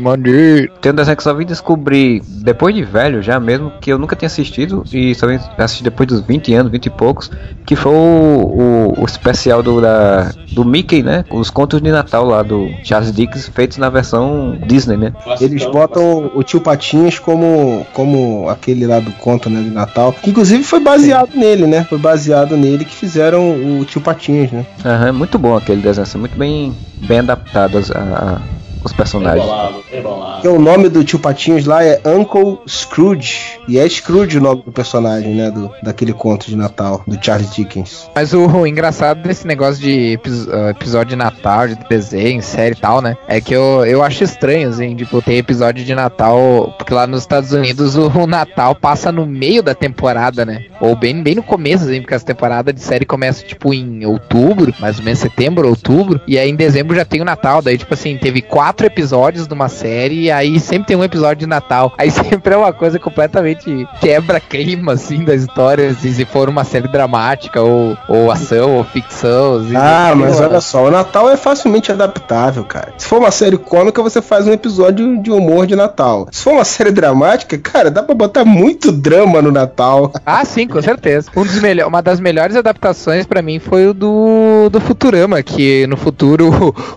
tem um desenho que só vim descobrir depois de velho já mesmo, que eu nunca tinha assistido, e só vim assistir depois dos 20 anos, 20 e poucos, que foi o, o, o especial do, da, do Mickey, né? Os contos de Natal lá do Charles Dickens, feitos na versão Disney, né? Eles botam o tio Patinhas como, como aquele lá do conto né, de Natal. Que inclusive foi baseado nele, né? Foi baseado nele que fizeram o tio Patinhas, né? Aham, é muito bom aquele desenho, assim, muito bem, bem adaptado a, a- os personagens. Rebolado, rebolado. O nome do tio Patinhos lá é Uncle Scrooge. E é Scrooge o nome do personagem, né? Do, daquele conto de Natal, do Charles Dickens. Mas o, o engraçado desse negócio de ah, episódio de Natal, de desenho, série e tal, né? É que eu, eu acho estranho, assim, tipo, ter episódio de Natal, porque lá nos Estados Unidos o, o Natal passa no meio da temporada, né? Ou bem, bem no começo, assim, porque as temporadas de série começam, tipo, em outubro, mais ou menos setembro, outubro, e aí em dezembro já tem o Natal, daí, tipo assim, teve quatro episódios de uma série, e aí sempre tem um episódio de Natal. Aí sempre é uma coisa completamente quebra-clima, assim, da história, assim, se for uma série dramática, ou, ou ação, ou ficção. assim, Ah, mas Pô, olha só, o Natal é facilmente adaptável, cara. Se for uma série cômica, você faz um episódio de humor de Natal. Se for uma série dramática, cara, dá pra botar muito drama no Natal. Ah, sim, com certeza. Um dos melhor, uma das melhores adaptações pra mim foi o do, do Futurama, que no futuro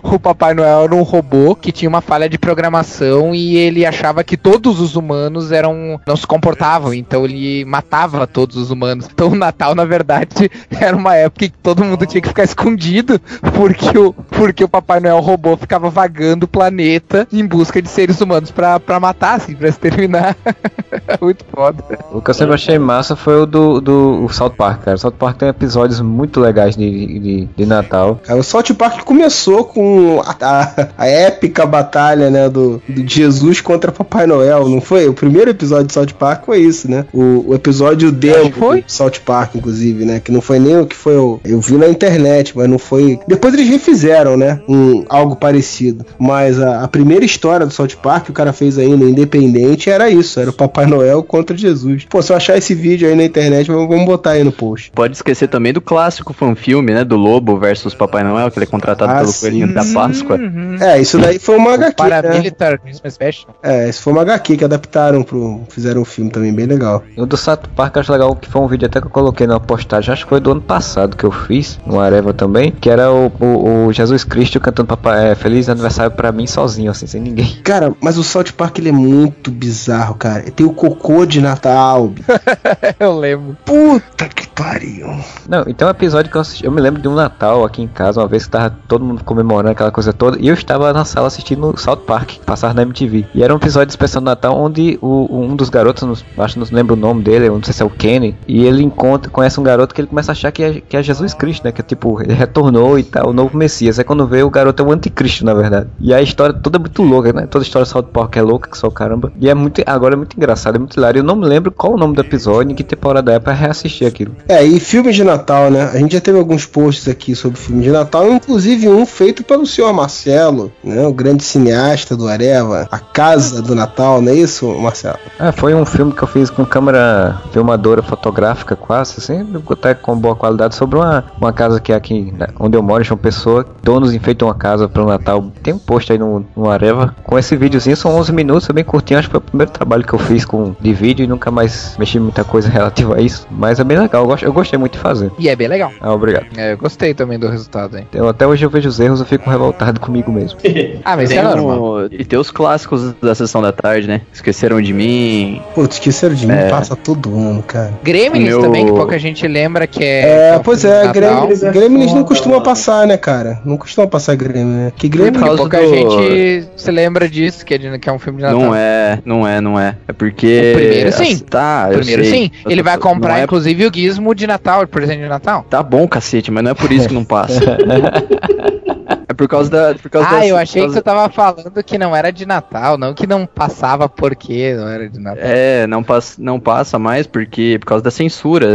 o, o Papai Noel era um robô que tinha uma falha de programação e ele achava que todos os humanos eram não se comportavam, então ele matava todos os humanos. Então o Natal, na verdade, era uma época que todo mundo tinha que ficar escondido, porque o, porque o Papai Noel robô ficava vagando o planeta em busca de seres humanos pra, pra matar, assim, pra exterminar. Muito foda. O que eu sempre achei massa foi o do, do o South Park, cara. O South Park tem episódios muito legais de, de, de Natal. Cara, o South Park começou com a, a- a épica batalha, né, do, do Jesus contra Papai Noel, não foi? O primeiro episódio de South Park foi isso, né? O, o episódio demo foi. do South Park, inclusive, né? Que não foi nem o que foi o... Eu vi na internet, mas não foi... Depois eles refizeram, né? Um, algo parecido. Mas a, a primeira história do South Park que o cara fez ainda, independente, era isso. Era o Papai Noel contra Jesus. Pô, se eu achar esse vídeo aí na internet, vamos vamos botar aí no post. Pode esquecer também do clássico fanfilme, né? Do Lobo versus Papai Noel, que ele é contratado Ah, pelo sim. Coelhinho da Páscoa. Uhum. É, isso daí foi uma HQ, né? Paramilitar Christmas Special. É, isso foi uma HQ que adaptaram pro. Fizeram um filme também bem legal. O do South Park acho legal que foi um vídeo até que eu coloquei na postagem, acho que foi do ano passado que eu fiz, no Areva também, que era o, o- o Jesus Cristo cantando papai, é, Feliz Aniversário pra mim sozinho, assim, sem ninguém. Cara, mas o South Park ele é muito bizarro, cara. Tem o cocô de Natal. Eu lembro. Puta que pariu. Não, então um episódio que eu assisti, eu me lembro de um Natal aqui em casa, uma vez que tava todo mundo comemorando aquela coisa toda, e eu estava na sala assistindo o South Park, que passava na MTV. E era um episódio especial do Natal onde o, um dos garotos, acho que não lembro o nome dele, não sei se é o Kenny, e ele encontra, conhece um garoto que ele começa a achar que é, que é Jesus Cristo, né? Que é tipo, ele retornou e tal, o novo Messias. Aí quando vê o garoto é o anticristo, na verdade. E a história toda é muito louca, né? Toda a história do South Park é louca, que só caramba. E é muito, agora é muito engraçado, é muito hilário. Eu não me lembro qual o nome do episódio, em que temporada é pra reassistir aquilo. É, e filmes de Natal, né? A gente já teve alguns posts aqui sobre filmes de Natal, inclusive um feito pelo senhor Marcelo, né? O grande cineasta do Areva, A Casa do Natal, não é isso, Marcelo? É, foi um filme que eu fiz com câmera filmadora fotográfica quase, assim, até com boa qualidade, sobre uma, uma casa que é aqui né, onde eu moro, em João Pessoa. Donos enfeitam uma casa para o Natal. Tem um post aí no, no Areva com esse videozinho, são 11 minutos, é bem curtinho. Acho que foi o primeiro trabalho que eu fiz com de vídeo e nunca mais mexi muita coisa relativa a isso. Mas é bem legal, eu, gosto, eu gostei muito de fazer. E é bem legal. Ah, obrigado. É, eu gostei também do resultado, hein? Eu, até hoje eu vejo os erros, eu fico revoltado comigo mesmo. Ah, mas isso Tem é normal. E tem os clássicos da sessão da tarde, né? Esqueceram de mim. Putz, esqueceram de mim, É. passa todo ano, cara. Gremlins Meu- também, que pouca gente lembra que é. É, que um pois filme de é. Gremlins, Gremlins não costuma passar, né, cara? Não costuma passar Gremlins, né? Que Gremlins... causa pouca do- gente se lembra disso, que é, de- que é um filme de Natal. Não é, não é, não é. É porque. O primeiro sim. Tá, Primeiro sei. sim. Ele vai comprar, Não é- inclusive, o gizmo de Natal, o presente de Natal. Tá bom, cacete, mas não é por isso que não passa. por causa da. Por causa Ah, da- eu achei que você tava falando que não era de Natal, não que não passava porque não era de Natal. É, não passa, não passa mais porque por causa da censura.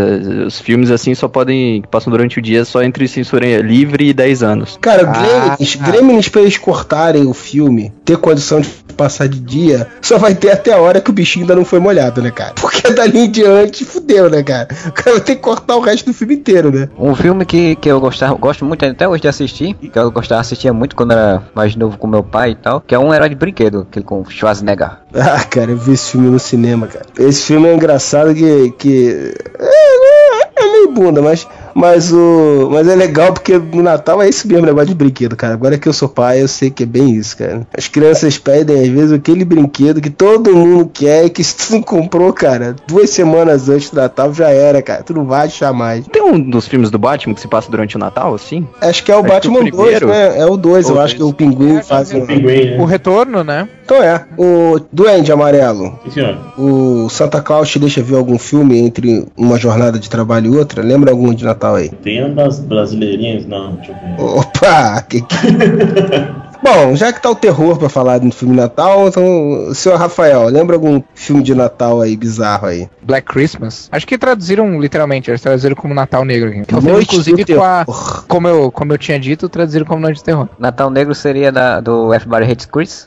Os filmes assim só podem que passam durante o dia só entre censura livre e 10 anos. Cara, Ah, Gremlins, ah. Gremlins pra eles cortarem o filme, ter condição de passar de dia, só vai ter até a hora que o bichinho ainda não foi molhado, né, cara? Porque dali em diante fudeu, né, cara? O cara vai ter que cortar o resto do filme inteiro, né? Um filme que, que eu gostava, gosto muito até hoje de assistir, que eu gostava, assistia muito quando era mais novo com meu pai e tal, que é um herói de brinquedo, aquele com Schwarzenegger. Ah, cara, eu vi esse filme no cinema, cara. Esse filme é engraçado que. que é, é meio bunda, mas Mas o. Mas é legal porque no Natal é esse mesmo negócio de brinquedo, cara. Agora que eu sou pai, eu sei que é bem isso, cara. As crianças pedem, às vezes, aquele brinquedo que todo mundo quer e que se tu não comprou, cara, duas semanas antes do Natal já era, cara. Tu não vai achar mais. Tem um dos filmes do Batman que se passa durante o Natal, assim? Acho que é o Acho que Batman o 2, primeiro- né? É o 2, eu acho que o Pinguim faz um. Pinguim, O né? retorno, né? Então é, o Duende Amarelo. Sim, senhor. O Santa Claus te deixa ver algum filme entre uma jornada de trabalho e outra? Lembra algum de Natal aí? Tem uma das brasileirinhas? Não, deixa eu ver. Opa! Que que... Bom, já que tá o terror pra falar do filme Natal, então, senhor Rafael, lembra algum filme de Natal aí bizarro aí? Black Christmas. Acho que traduziram literalmente, eles traduziram como Natal Negro aqui. Que é um filme, inclusive, com a, como, eu, como eu tinha dito, traduziram como Noite de Terror. Natal Negro seria da, do Everybody Hates Chris.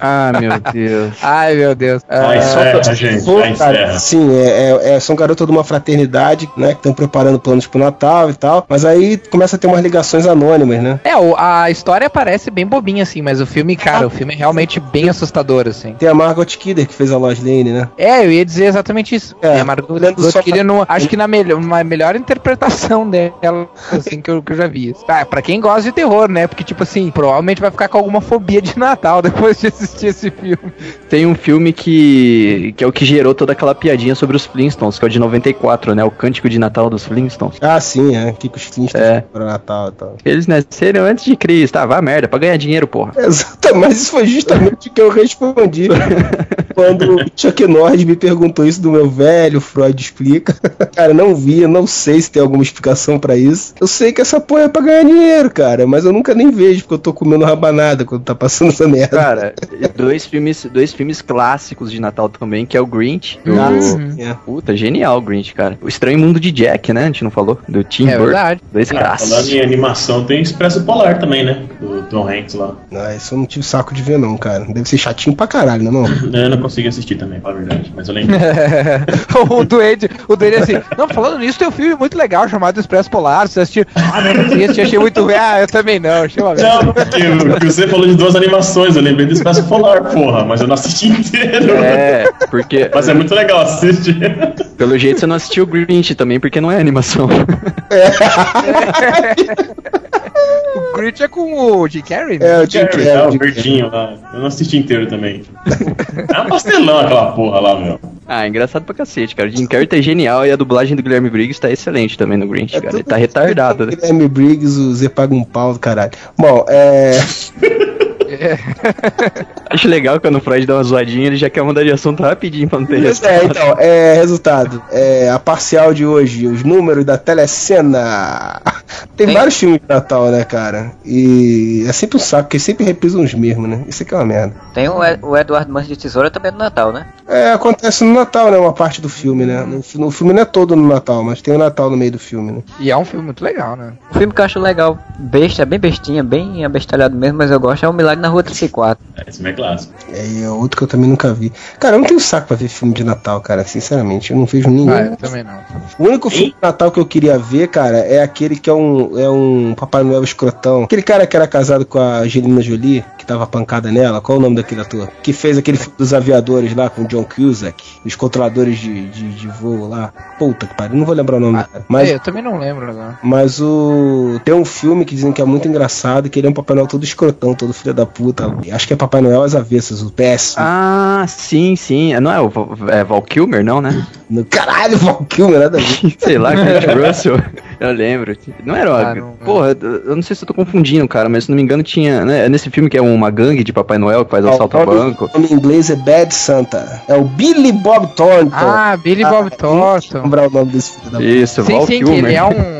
Ah, meu Deus. Ai, meu Deus. Ah, Ah, encerra, gente. Pô, Já cara, encerra. sim, é, é- é- são garotas de uma fraternidade, né, que estão preparando planos pro Natal e tal, mas aí começa a ter umas ligações anônimas, né? É, a história parece bem bobinha, assim, mas o filme, cara, o filme é realmente bem assustador, assim. Tem a Margot Kidder que fez a Lois Lane, né? É, eu ia dizer exatamente isso. É, É, a Margot só pra- no, acho que na melhor, interpretação dela, assim, que eu, que eu já vi. Ah, pra quem gosta de terror, né? Porque, tipo assim, provavelmente vai ficar com alguma fobia de Natal depois de assistir esse filme. Tem um filme que, que é o que gerou toda aquela piadinha sobre os Flintstones, que é o de 94, né? O Cântico de Natal dos Flintstones. Ah, sim, é. Que os fins É. para Natal e tal. Eles nasceram antes de Cristo. Ah, vá merda, pra ganhar dinheiro, porra. Exato, mas isso foi justamente o que eu respondi quando o Chuck Norris me perguntou isso do meu velho Freud explica. Cara, não vi, eu não sei se tem alguma explicação pra isso. Eu sei que essa porra é pra ganhar dinheiro, cara, mas eu nunca nem vejo porque eu tô comendo rabanada quando tá passando essa merda. Cara, dois filmes, dois filmes clássicos de Natal também, que é o Grinch. Do... Sim, é. Puta, genial o Grinch, cara. O Estranho Mundo de Jack, né? A gente não falou? Do Tim É Burton. verdade. Dois Ah, falando em animação, tem Expresso Polar também, né? Do Tom Hanks lá. Ah, isso eu não tive saco de ver, não, cara. Deve ser chatinho pra caralho, né, não? Eu não consegui assistir também, pra verdade. Mas eu lembro. o Duende, o Duende assim, não, falando nisso, tem um filme muito legal chamado Expresso Polar, você assistiu? Ah, não, não assisti, achei muito ruim. Ah, eu também não, achei uma. Não, porque o que você falou de duas animações, eu lembrei do Expresso Polar, porra, mas eu não assisti inteiro. É, porque Mas é muito legal assistir. pelo jeito você não assistiu o Grinch também, porque não é animação. O Grinch é com o Jim Carrey, né? É, o Jim Carrey, tá, o verdinho lá. Eu não assisti inteiro também. É um pastelão aquela porra lá, meu. ah, engraçado pra cacete, cara. O Jim Carrey tá genial e a dublagem do Guilherme Briggs tá excelente também no Grinch, É cara. Ele tá retardado, né? Guilherme Briggs, o Zé paga um pau do caralho. Bom, é. Acho legal quando o Freud dá uma zoadinha, ele já quer mudar de assunto rapidinho pra não ter É, resposta. então, é, resultado. É, a parcial de hoje, os números da telecena. Tem Tem. vários filmes de Natal, né, cara? E é sempre um saco, porque sempre reprisam os mesmos, né? Isso aqui é uma merda. Tem o, Ed- o Eduardo Mãos de Tesoura também no Natal, né? É, acontece no Natal, né? Uma parte do filme, né? No, no filme não é todo no Natal, mas tem o Natal no meio do filme, né? E é um filme muito legal, né? O filme que eu acho legal, besta, bem bestinha, bem abestalhado mesmo, mas eu gosto, é o Milagre na Rua 34. Esse é clássico. É, e é outro que eu também nunca vi. Cara, eu não tenho saco pra ver filme de Natal, cara. Sinceramente, eu não vejo nenhum. Ah, eu também não. O único filme de Natal que eu queria ver, cara, é aquele que é um, é um Papai Noel escrotão. Aquele cara que era casado com a Angelina Jolie, que tava pancada nela. Qual o nome daquele ator? Que fez aquele filme dos aviadores lá com o John Cusack, os controladores de, de, de voo lá. Puta que pariu, não vou lembrar o nome. cara. Mas, É, eu também não lembro agora. mas o. Tem um filme que dizem que é muito engraçado, que ele é um Papai Noel todo escrotão, todo filho da puta. Acho que é Papai Noel às avessas, o péssimo. Ah, sim, sim. Não é o Val, é Val Kilmer, não, né? No caralho, Val Kilmer, nada a ver. Sei lá, Kurt Russell. Eu lembro. Não era uma. Ah, não- Porra, eu não sei se eu tô confundindo, cara, mas se não me engano tinha. Né, nesse filme que é uma gangue de Papai Noel que faz assalto a o nome- banco. o nome em inglês é Bad Santa. É o Billy Bob Thornton. Ah, Billy Bob Ah, Thornton. Vou lembrar o nome desse filho da. Isso, Sim, Val sim, Kilmer. ele é um.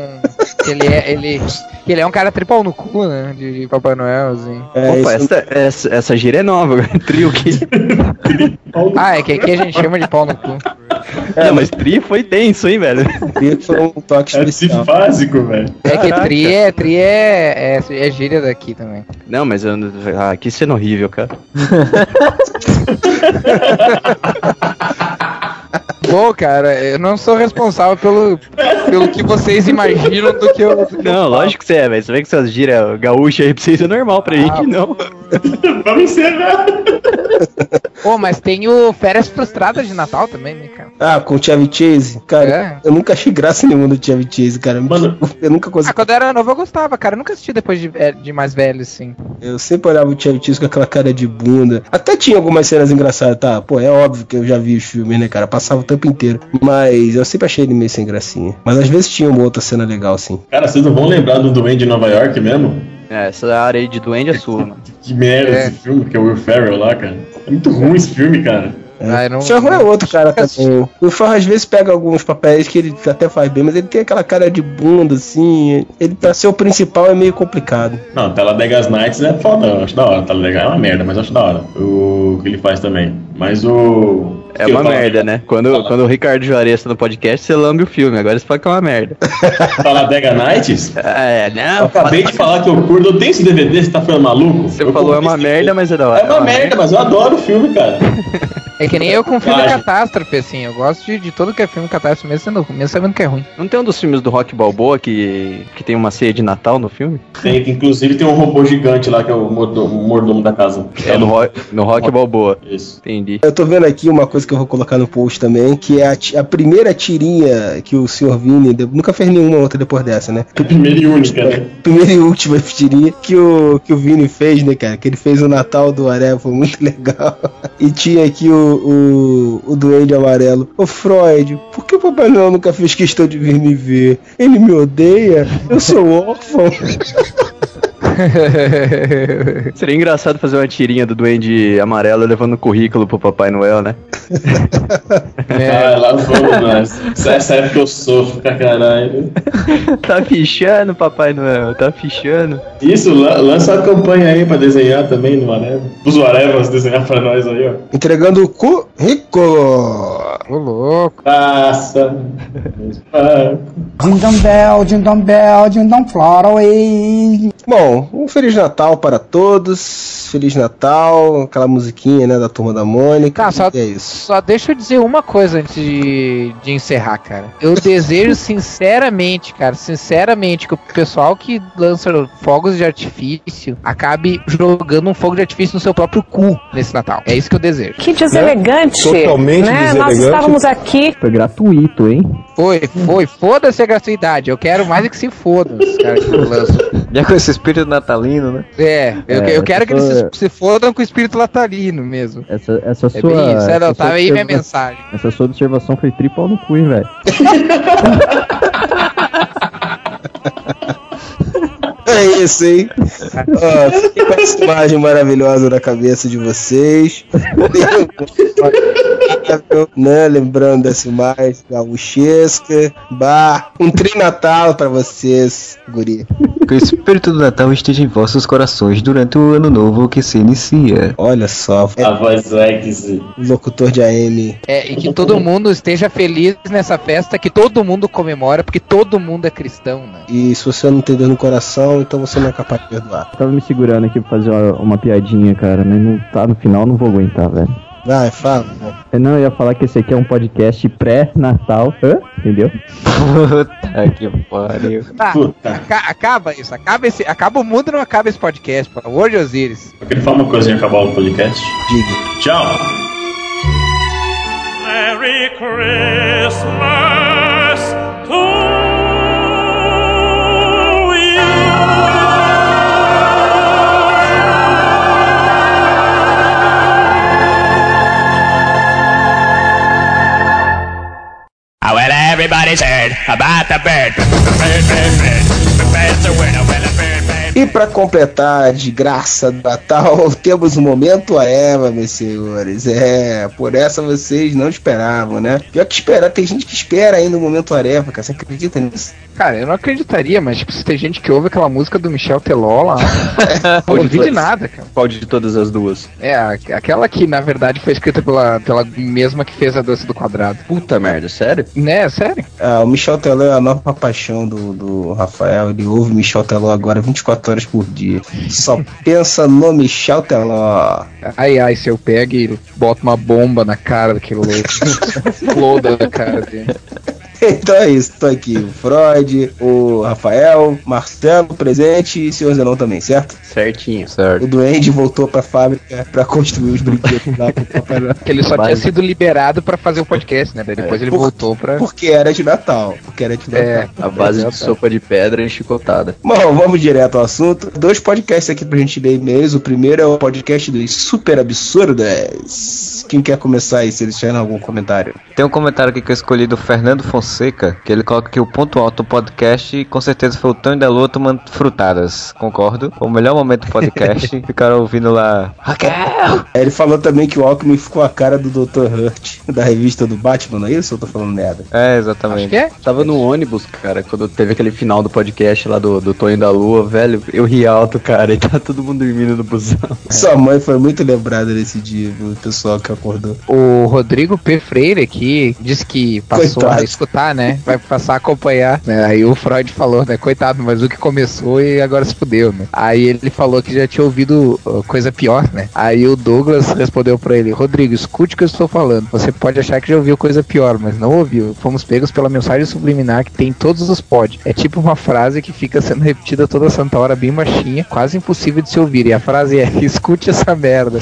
Que ele é. Ele, que ele é um cara tripal no cu, né? De, de Papai Noel, assim. É, Opa, isso- essa, essa, essa gíria é nova, trio que. Ah, é que aqui a gente chama de pau no cu. É, mas tri foi tenso, hein, velho? Tri foi um toque É especial. trifásico, velho. É que tri é, tri é, é, é gíria daqui também. Não, mas eu. Ah, que cena horrível, cara. Pô, cara, eu não sou responsável pelo, pelo que vocês imaginam do que eu. do que eu Não, falo. lógico que você é, velho. Você vê que essas gírias gaúchas aí pra vocês é normal pra gente, não. Vamos encerrar. Pô, mas tem o Férias Frustradas de Natal também, né, cara? Ah, com o Chevy Chase. Cara, É. eu nunca achei graça nenhuma do Chevy Chase, cara. Mano. eu nunca Ah, consegui. quando eu era novo eu gostava, cara. Eu nunca assisti depois de, é, de mais velho, assim. Eu sempre olhava o Chevy Chase com aquela cara de bunda. Até tinha algumas cenas engraçadas, tá? Pô, é óbvio que eu já vi os filmes, né, cara? Passava o tempo inteiro. Mas eu sempre achei ele meio sem gracinha. Mas às vezes tinha uma outra cena legal, sim. Cara, vocês não vão lembrar do Duende de Nova York mesmo? É, essa área aí de duende é sua, mano. Que merda É. esse filme, que é o Will Ferrell lá, cara. É muito ruim esse filme, cara. Ah, eu não- O Ferro é outro cara também. O Ferro às vezes pega alguns papéis que ele até faz bem, mas ele tem aquela cara de bunda, assim. Ele, pra ser o principal, é meio complicado. Não, Taladegas Nights é foda, eu acho da hora. Taladegas é uma merda, mas acho da hora. O que ele faz também. Mas o. É eu uma merda, né? Quando, quando o Ricardo Juarez tá no podcast, você lambe o filme. Agora você fala que é uma merda. Taladega Nights? É, Eu não. acabei de falar que eu curto. Eu tenho esse DVD, você tá falando maluco? Você Eu falou é uma merda, mas é da hora. É uma merda, mas eu adoro o filme, cara. É que nem eu com filme catástrofe, assim. Eu gosto de, de tudo que é filme catástrofe, mesmo, sendo, mesmo sabendo que é ruim. Não tem um dos filmes do Rock Balboa que, que tem uma ceia de Natal no filme? Tem, que inclusive tem um robô gigante lá que é o mordomo, da casa. É no, Ro no Rock Balboa. Isso. Entendi. Eu tô vendo aqui uma coisa que eu vou colocar no post também, que é a, a primeira tirinha que o Sr. Vini de- nunca fez nenhuma outra depois dessa, né? Primeira e única, né? Primeira e última tirinha que o, que o Vini fez, né, cara? Que ele fez o Natal do Aré, foi muito legal. E tinha aqui o, o, o Duende Amarelo. Ô Freud, por que o Papai Noel nunca fez questão de vir me ver? Ele me odeia? Eu sou órfão. Seria engraçado fazer uma tirinha do Duende Amarelo levando currículo pro Papai Noel, né? Ah, lá vamos, nós. Essa época eu sofro pra caralho. tá fichando, Papai Noel, tá fichando. Isso, la- lança a campanha aí pra desenhar também no Areva. Os Arevas desenhar pra nós aí, ó. Entregando o currículo. Ô, louco. Passa. Ah, Jingle bell, jingle bell, fly away. Bom, um Feliz Natal para todos. Feliz Natal, aquela musiquinha, né, da Turma da Mônica. Tá, só, é isso. só deixa eu dizer uma coisa antes de, de encerrar, cara. Eu desejo sinceramente, cara, sinceramente, que o pessoal que lança fogos de artifício acabe jogando um fogo de artifício no seu próprio cu nesse Natal. É isso que eu desejo. Que deselegante. Totalmente né? Nós deselegante. estávamos aqui. Foi gratuito, hein? Foi, foi. Foda-se a gratuidade. Eu quero mais é que se fodam os caras que lançam. Já com esse espírito natalino, né? É, eu, É, eu quero que eles se, fodam com o espírito natalino mesmo. Essa, essa É sua. bem isso, é, não, essa sua aí minha mensagem. Essa sua observação foi triplo no cu, hein, velho. É isso, hein? Ó, fiquem com essa imagem maravilhosa na cabeça de vocês. né? Lembrando dessa imagem gaúchesca. Bah, um trinatal pra vocês, guri. Que o espírito do Natal esteja em vossos corações durante o ano novo que se inicia. Olha só, é a voz X. locutor de AM. É, e que todo mundo esteja feliz nessa festa, que todo mundo comemora, porque todo mundo é cristão, né? E se você não tem dor no coração, então você não é capaz de perdoar. Tava me segurando aqui pra fazer uma, uma piadinha, cara, mas não tá no final, não vou aguentar, velho. Vai, fala. Eu não eu ia falar que esse aqui é um podcast pré-natal, hã? entendeu? Puta que pariu. Tá, aca- acaba isso, acaba, esse, acaba o mundo e não acaba esse podcast, pelo amor de Osiris. Eu queria falar uma coisa e acabar o podcast. Diga. Tchau. Merry Christmas everybody's heard about the bird. Bird, bird, bird. Bird's a winner. Well, bird. E pra completar a desgraça do Natal, temos o momento a Eva, meus senhores. É, por essa vocês não esperavam, né? Pior que esperar, tem gente que espera ainda o momento Areva, cara. Você acredita nisso? Cara, eu não acreditaria, mas tipo, se tem gente que ouve aquela música do Michel Teló lá, não ouvi de nada, cara. Qual de todas as duas? É, aquela que na verdade foi escrita pela, pela mesma que fez a doce do quadrado. Puta merda, sério? Né, sério? Ah, o Michel Teló é a nova paixão do, do Rafael. Ele ouve Michel Teló agora 24 horas por dia. Só pensa no Michel Teló. Ai, ai, se eu pego e boto uma bomba na cara daquele louco. Exploda na cara dele. então é isso, tô aqui. O Freud, o Rafael, Marcelo presente e o senhor Zenão também, certo? Certinho. Certo. O Duende voltou pra fábrica pra construir os brinquedos lá pro Papai Noel. Ele só tinha sido liberado pra fazer o podcast, né? Daí depois ele Por- voltou pra. Porque era de Natal. Porque era de Natal. É, A base de sopa de pedra e chicotada. Bom, vamos direto ao assunto. Dois podcasts aqui pra gente ler e-mails. O primeiro é o podcast dos Super Absurdas. Quem quer começar aí, se eles tiverem algum comentário? Tem um comentário aqui que eu escolhi do Fernando Fonseca, que ele coloca que o ponto alto do podcast com certeza foi o Tonho da Lua tomando frutadas. Concordo. O melhor momento do podcast. Ficaram ouvindo lá. Raquel! Aí Ele falou também que o Alckmin ficou a cara do Dr. Hurt, da revista do Batman, não é isso? Ou eu tô falando merda? É, Acho exatamente. que é. Tava no ônibus, cara, quando teve aquele final do podcast lá do, do Tonho da Lua, velho, eu ri alto, cara, e tá todo mundo dormindo no busão. Sua mãe foi muito lembrada nesse dia, viu? O pessoal que acordou. O Rodrigo P. Freire aqui disse que passou Coitado. a escutar, né? Vai passar a acompanhar. né? Aí o Freud falou, né? Coitado, mas o que começou e agora se fudeu, né? Aí ele falou que já tinha ouvido uh, coisa pior, né? Aí o Douglas respondeu pra ele: Rodrigo, escute o que eu estou falando. Você pode achar que já ouviu coisa pior, mas não ouviu. Fomos pegos pela mensagem subliminar que tem em todos os pod. É tipo uma frase que fica sendo repetida toda santa hora, bem baixinha, quase impossível de se ouvir. E a frase é: escute essa merda.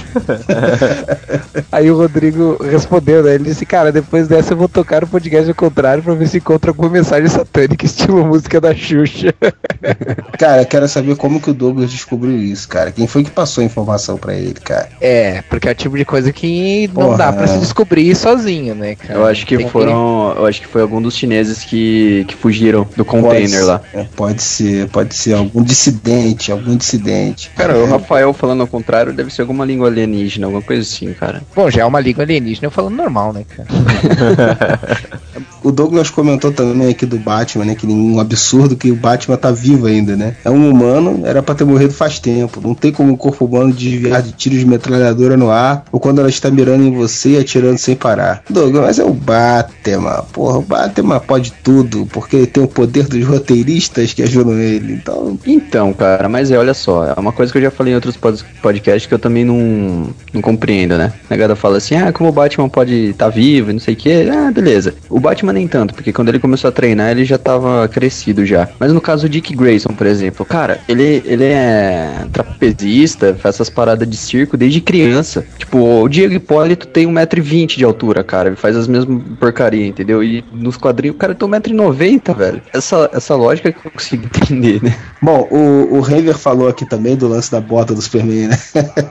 Aí o Rodrigo respondeu, né? Ele disse, cara, depois dessa eu vou tocar o podcast ao contrário pra ver se encontra alguma mensagem satânica, estilo música da Xuxa. Cara, quero saber como que o Douglas descobriu isso, cara. Quem foi que passou a informação pra ele, cara? É, porque é o tipo de coisa que não Porra, dá pra é. se descobrir sozinho, né, cara? Eu acho que Tem foram. Eu acho que foi algum dos chineses que, que fugiram do container Pode lá. ser, é, pode ser, pode ser algum dissidente, algum dissidente. Cara, o Rafael falando ao contrário deve ser alguma língua alienígena, alguma coisa assim, cara. Bom, já é uma língua alienígena eu falando normal, né, cara? O Douglas comentou também aqui do Batman, né? Que um absurdo que o Batman tá vivo ainda, né? É um humano, era pra ter morrido faz tempo. Não tem como um corpo humano desviar de tiros de metralhadora no ar ou quando ela está mirando em você e atirando sem parar. Douglas, mas é o Batman. Porra, o Batman pode tudo, porque ele tem o poder dos roteiristas que ajudam ele. Então, Então, cara, mas é, olha só, é uma coisa que eu já falei em outros pod- podcasts que eu também não, não compreendo, né? A galera fala assim, ah, como o Batman pode estar vivo e não sei o que, ah, beleza. O Batman nem tanto, porque quando ele começou a treinar, ele já tava crescido já. Mas no caso do Dick Grayson, por exemplo, cara, ele, ele é trapezista, faz essas paradas de circo desde criança. Tipo, o Diego Hipólito tem 1,20m de altura, cara, ele faz as mesmas porcaria, entendeu? E nos quadrinhos o cara tem 1,90m, velho. Essa, essa lógica que eu consigo entender, né? Bom, o, o Renver falou aqui também do lance da bota do Superman, né?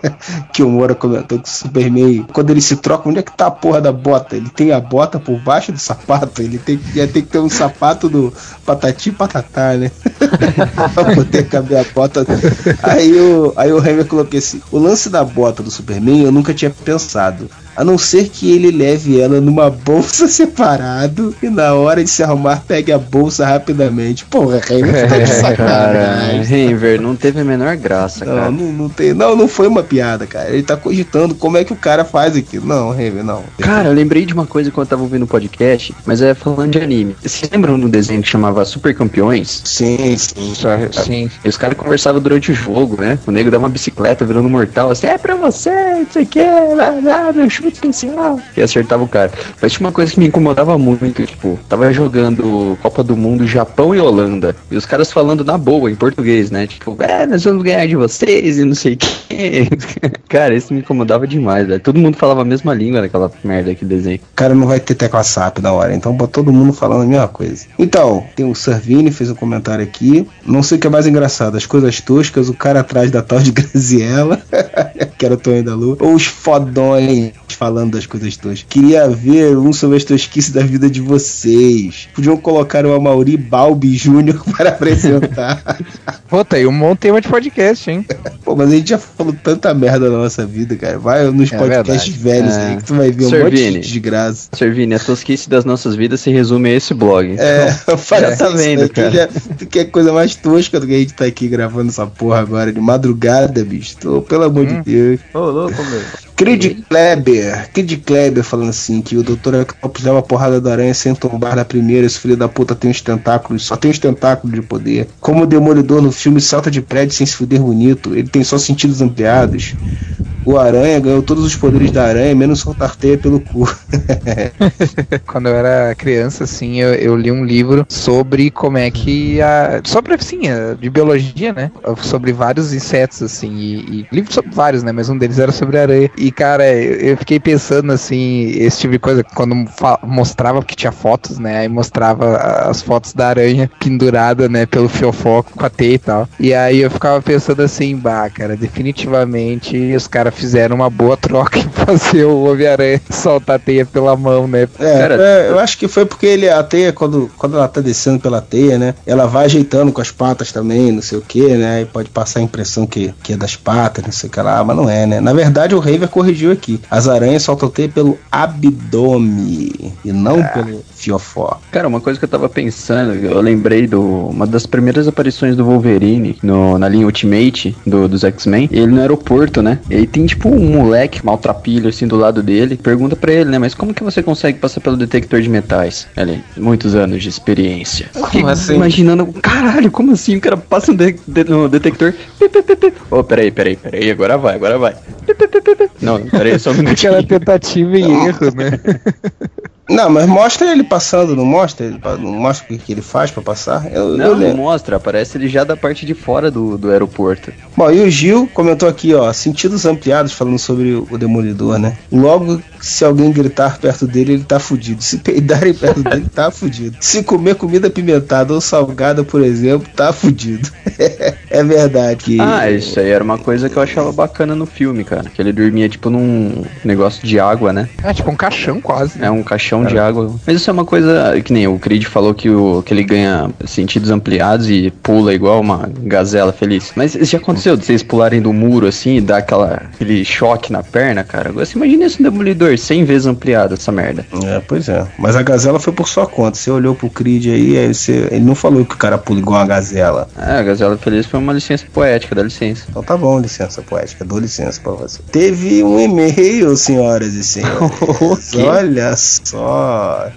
que o Moura comentou que o Superman, quando ele se troca, onde é que tá a porra da bota? Ele tem a bota por baixo do sapato, ele tem, ia ter que ter um sapato do patati patatá, né? pra poder caber a bota. Aí o, aí o Renver colocou assim: o lance da bota do Superman eu nunca tinha pensado. A não ser que ele leve ela numa bolsa separado e na hora de se arrumar pegue a bolsa rapidamente. Porra, Renver tá de Cara, sacanagem. Renver, não teve a menor graça, Não, cara. não, não tem. Não, não foi uma piada, cara. Ele tá cogitando como é que o cara faz aquilo. Não, Renver, não. Cara, eu lembrei de uma coisa quando eu tava ouvindo o podcast, mas é falando de anime. Vocês lembram do desenho que chamava Super Campeões? Sim, sim. Sim. E os caras conversavam durante o jogo, né? O nego dava uma bicicleta virando mortal, assim, é pra você, não sei o que, vai lá, E acertava o cara. Mas tinha uma coisa que me incomodava muito, tipo, tava jogando Copa do Mundo Japão e Holanda. E os caras falando na boa, em português, né? Tipo, é, nós vamos ganhar de vocês e não sei o que. cara, isso me incomodava demais, velho. Todo mundo falava a mesma língua naquela merda que desenho. Cara não vai ter tecla SAP na hora, então todo mundo falando a mesma coisa. Então, tem o Servini, fez um comentário aqui. Não sei o que é mais engraçado, as coisas toscas, o cara atrás da tal de Graziella, que era o Tonho da Lua, ou os fodões falando das coisas toscas. Queria ver um sobre as tosquices da vida de vocês. Podiam colocar o Amauri Balbi Júnior para apresentar. Pô, tá aí um bom tema de podcast, hein? Pô, mas a gente já falou tanta merda na nossa vida, cara. Vai nos É podcasts verdade. velhos É. aí que tu vai ver um monte de desgraça. Servini, a tosquice das nossas vidas se resume a esse blog. É, faz já tá isso, vendo, né? Tu cara. quer- Tu quer coisa mais tosca do que a gente tá aqui gravando essa porra agora de madrugada, bicho? Tô, pelo amor de Deus. Ô, louco, meu. Creed Kleber, Creed Kleber falando assim que o Dr. Octopus leva a porrada da aranha sem tombar na primeira, esse filho da puta tem os tentáculos, só tem os tentáculos de poder. Como o Demolidor no filme salta de prédio sem se fuder bonito, ele tem só sentidos ampliados. O Aranha ganhou todos os poderes da aranha, menos soltar teia pelo cu. Quando eu era criança, assim, eu, eu li um livro sobre como é que a. Sobre, assim, de biologia, né? Sobre vários insetos, assim. E, e livros sobre vários, né? Mas um deles era sobre aranha. E, cara, eu fiquei pensando, assim, esse tipo de coisa, quando mostrava que tinha fotos, né? Aí mostrava as fotos da aranha pendurada, né? Pelo fiofó com a teia e tal. E aí eu ficava pensando assim, bah, cara, definitivamente os caras fizeram uma boa troca em fazer o Homem-Aranha soltar a teia pela mão, né? É, é, eu acho que foi porque ele, a teia, quando, quando ela tá descendo pela teia, né? Ela vai ajeitando com as patas também, não sei o que, né? E pode passar a impressão que, que é das patas, não sei o que lá, mas não é, né? Na verdade, o Raver corrigiu aqui. As aranhas soltam teia pelo abdômen e não pelo fiofó. Cara, uma coisa que eu tava pensando, eu lembrei do uma das primeiras aparições do Wolverine no, na linha Ultimate do, dos X-Men, ele no aeroporto, né? E aí tem tipo um moleque maltrapilho assim do lado dele, pergunta pra ele, né? Mas como que você consegue passar pelo detector de metais? Ele, muitos anos de experiência. Fiquei assim? Imaginando, caralho, como assim? O cara passa no, de- de- no detector. Ô, peraí, peraí, peraí, agora vai, agora vai. Não, peraí, só um minutinho. Aquela tentativa e erro, né? Não, mas mostra ele passando, não mostra? Ele, não mostra o que, que ele faz pra passar? Eu, eu Não, não lembro. mostra, aparece ele já da parte de fora do, do aeroporto. Bom, e o Gil comentou aqui, ó, sentidos ampliados falando sobre o Demolidor, né? Logo, se alguém gritar perto dele, ele tá fudido. Se peidarem perto dele, tá fudido. Se comer comida apimentada ou salgada, por exemplo, tá fudido. é verdade. Que... Ah, isso aí era uma coisa que eu achava bacana no filme, cara. Que ele dormia tipo num negócio de água, né? É tipo um caixão quase. É um caixão de água. Mas isso é uma coisa que nem o Creed falou que, o, que ele ganha sentidos ampliados e pula igual uma gazela feliz. Mas isso já aconteceu de vocês pularem do muro assim e dar aquela, aquele choque na perna, cara? Agora você imagina esse demolidor 100 vezes ampliado, essa merda. É, pois é. Mas a gazela foi por sua conta. Você olhou pro Creed aí, aí você... ele não falou que o cara pula igual uma gazela. É, a gazela feliz foi uma licença poética, dá licença. Então tá bom, licença poética, dou licença pra você. Teve um e-mail, senhoras e senhores. Olha só.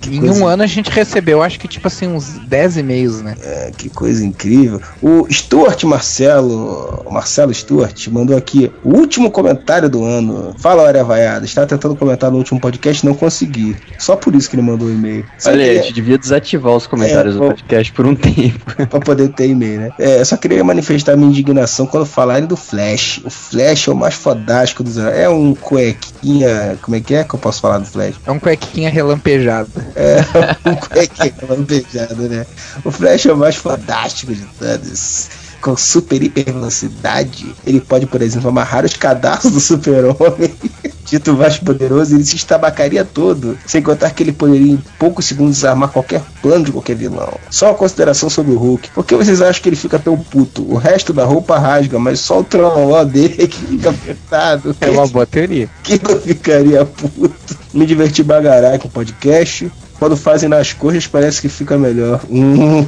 Que Em coisa um ano a gente recebeu, acho que tipo assim, uns 10 e-mails, né? É, que coisa incrível. O Stuart Marcelo, Marcelo Stuart, mandou aqui o último comentário do ano. Fala, Área Vaiada. Estava tentando comentar no último podcast não consegui. Só por isso que ele mandou o e-mail. Só Olha, a queria- gente devia desativar os comentários É, do podcast por um tempo. pra poder ter e-mail, né? É, eu só queria manifestar minha indignação quando falarem do Flash. O Flash é o mais fodástico dos. É um cuequinha. Como é que é que eu posso falar do Flash? É um cuequinha relampejado. É, um cuequinha lampejado, né? O Flash é o mais fodástico de todos. Com super hiper velocidade, ele pode, por exemplo, amarrar os cadarços do super-homem. Dito mais poderoso, ele se estabacaria todo. Sem contar que ele poderia, em poucos segundos, desarmar qualquer plano de qualquer vilão. Só uma consideração sobre o Hulk. Por que vocês acham que ele fica tão puto? O resto da roupa rasga, mas só o trololó dele que fica apertado. É uma boa teoria. Quem não ficaria puto? Me diverti bagarai com o podcast. Quando fazem nas coxas, parece que fica melhor. Hum,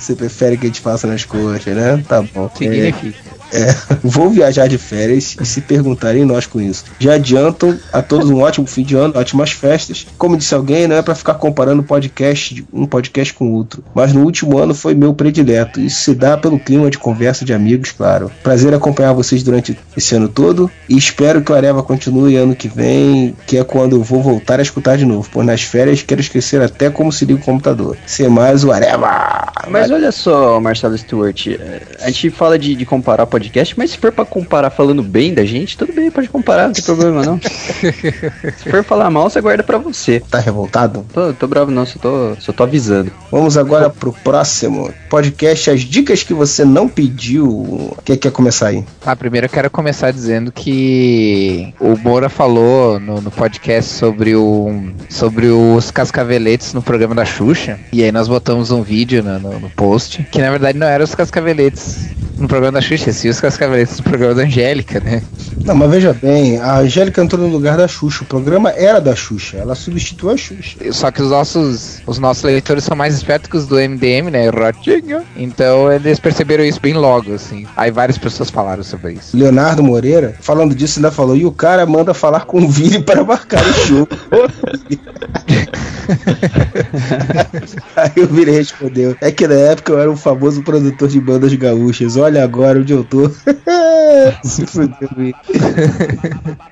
Você prefere que a gente faça nas coxas, né? Tá bom. Significa. É, vou viajar de férias e se perguntarem nós com isso. Já adiantam a todos um ótimo fim de ano, ótimas festas. Como disse alguém, não é pra ficar comparando podcast um podcast com outro. Mas no último ano foi meu predileto. Isso se dá pelo clima de conversa de amigos, claro. Prazer acompanhar vocês durante esse ano todo e espero que o Areva continue ano que vem, que é quando eu vou voltar a escutar de novo. Pois nas férias quero esquecer até como se liga o computador. Ser mais o Areva. Mas olha só, Marcelo Stewart, é, a gente fala de, de comparar podcast, mas se for pra comparar falando bem da gente, tudo bem, pode comparar, não tem problema não. se for falar mal, você guarda pra você. Tá revoltado? Tô, tô bravo não, só tô, só tô avisando. Vamos agora pro próximo podcast, as dicas que você não pediu. Quem quer começar aí? Ah, primeiro eu quero começar dizendo que o Moura falou no, no podcast sobre, o, sobre os cascaveletes no programa da Xuxa. E aí nós botamos um vídeo no, no- no post, que na verdade não eram os cascaveletes no programa da Xuxa, sim os cascaveletes no programa da Angélica, né? Não, mas veja bem, a Angélica entrou no lugar da Xuxa. O programa era da Xuxa, ela substituiu a Xuxa. Só que os nossos, os nossos leitores são mais espertos que os do MDM, né? Ratinho. Então eles perceberam isso bem logo, assim. Aí várias pessoas falaram sobre isso. Leonardo Moreira, falando disso, ainda falou: e o cara manda falar com o Vini para marcar o jogo. Aí o Vini respondeu: é que na época eu era um famoso produtor de bandas gaúchas. Olha agora onde eu tô. Se fudeu.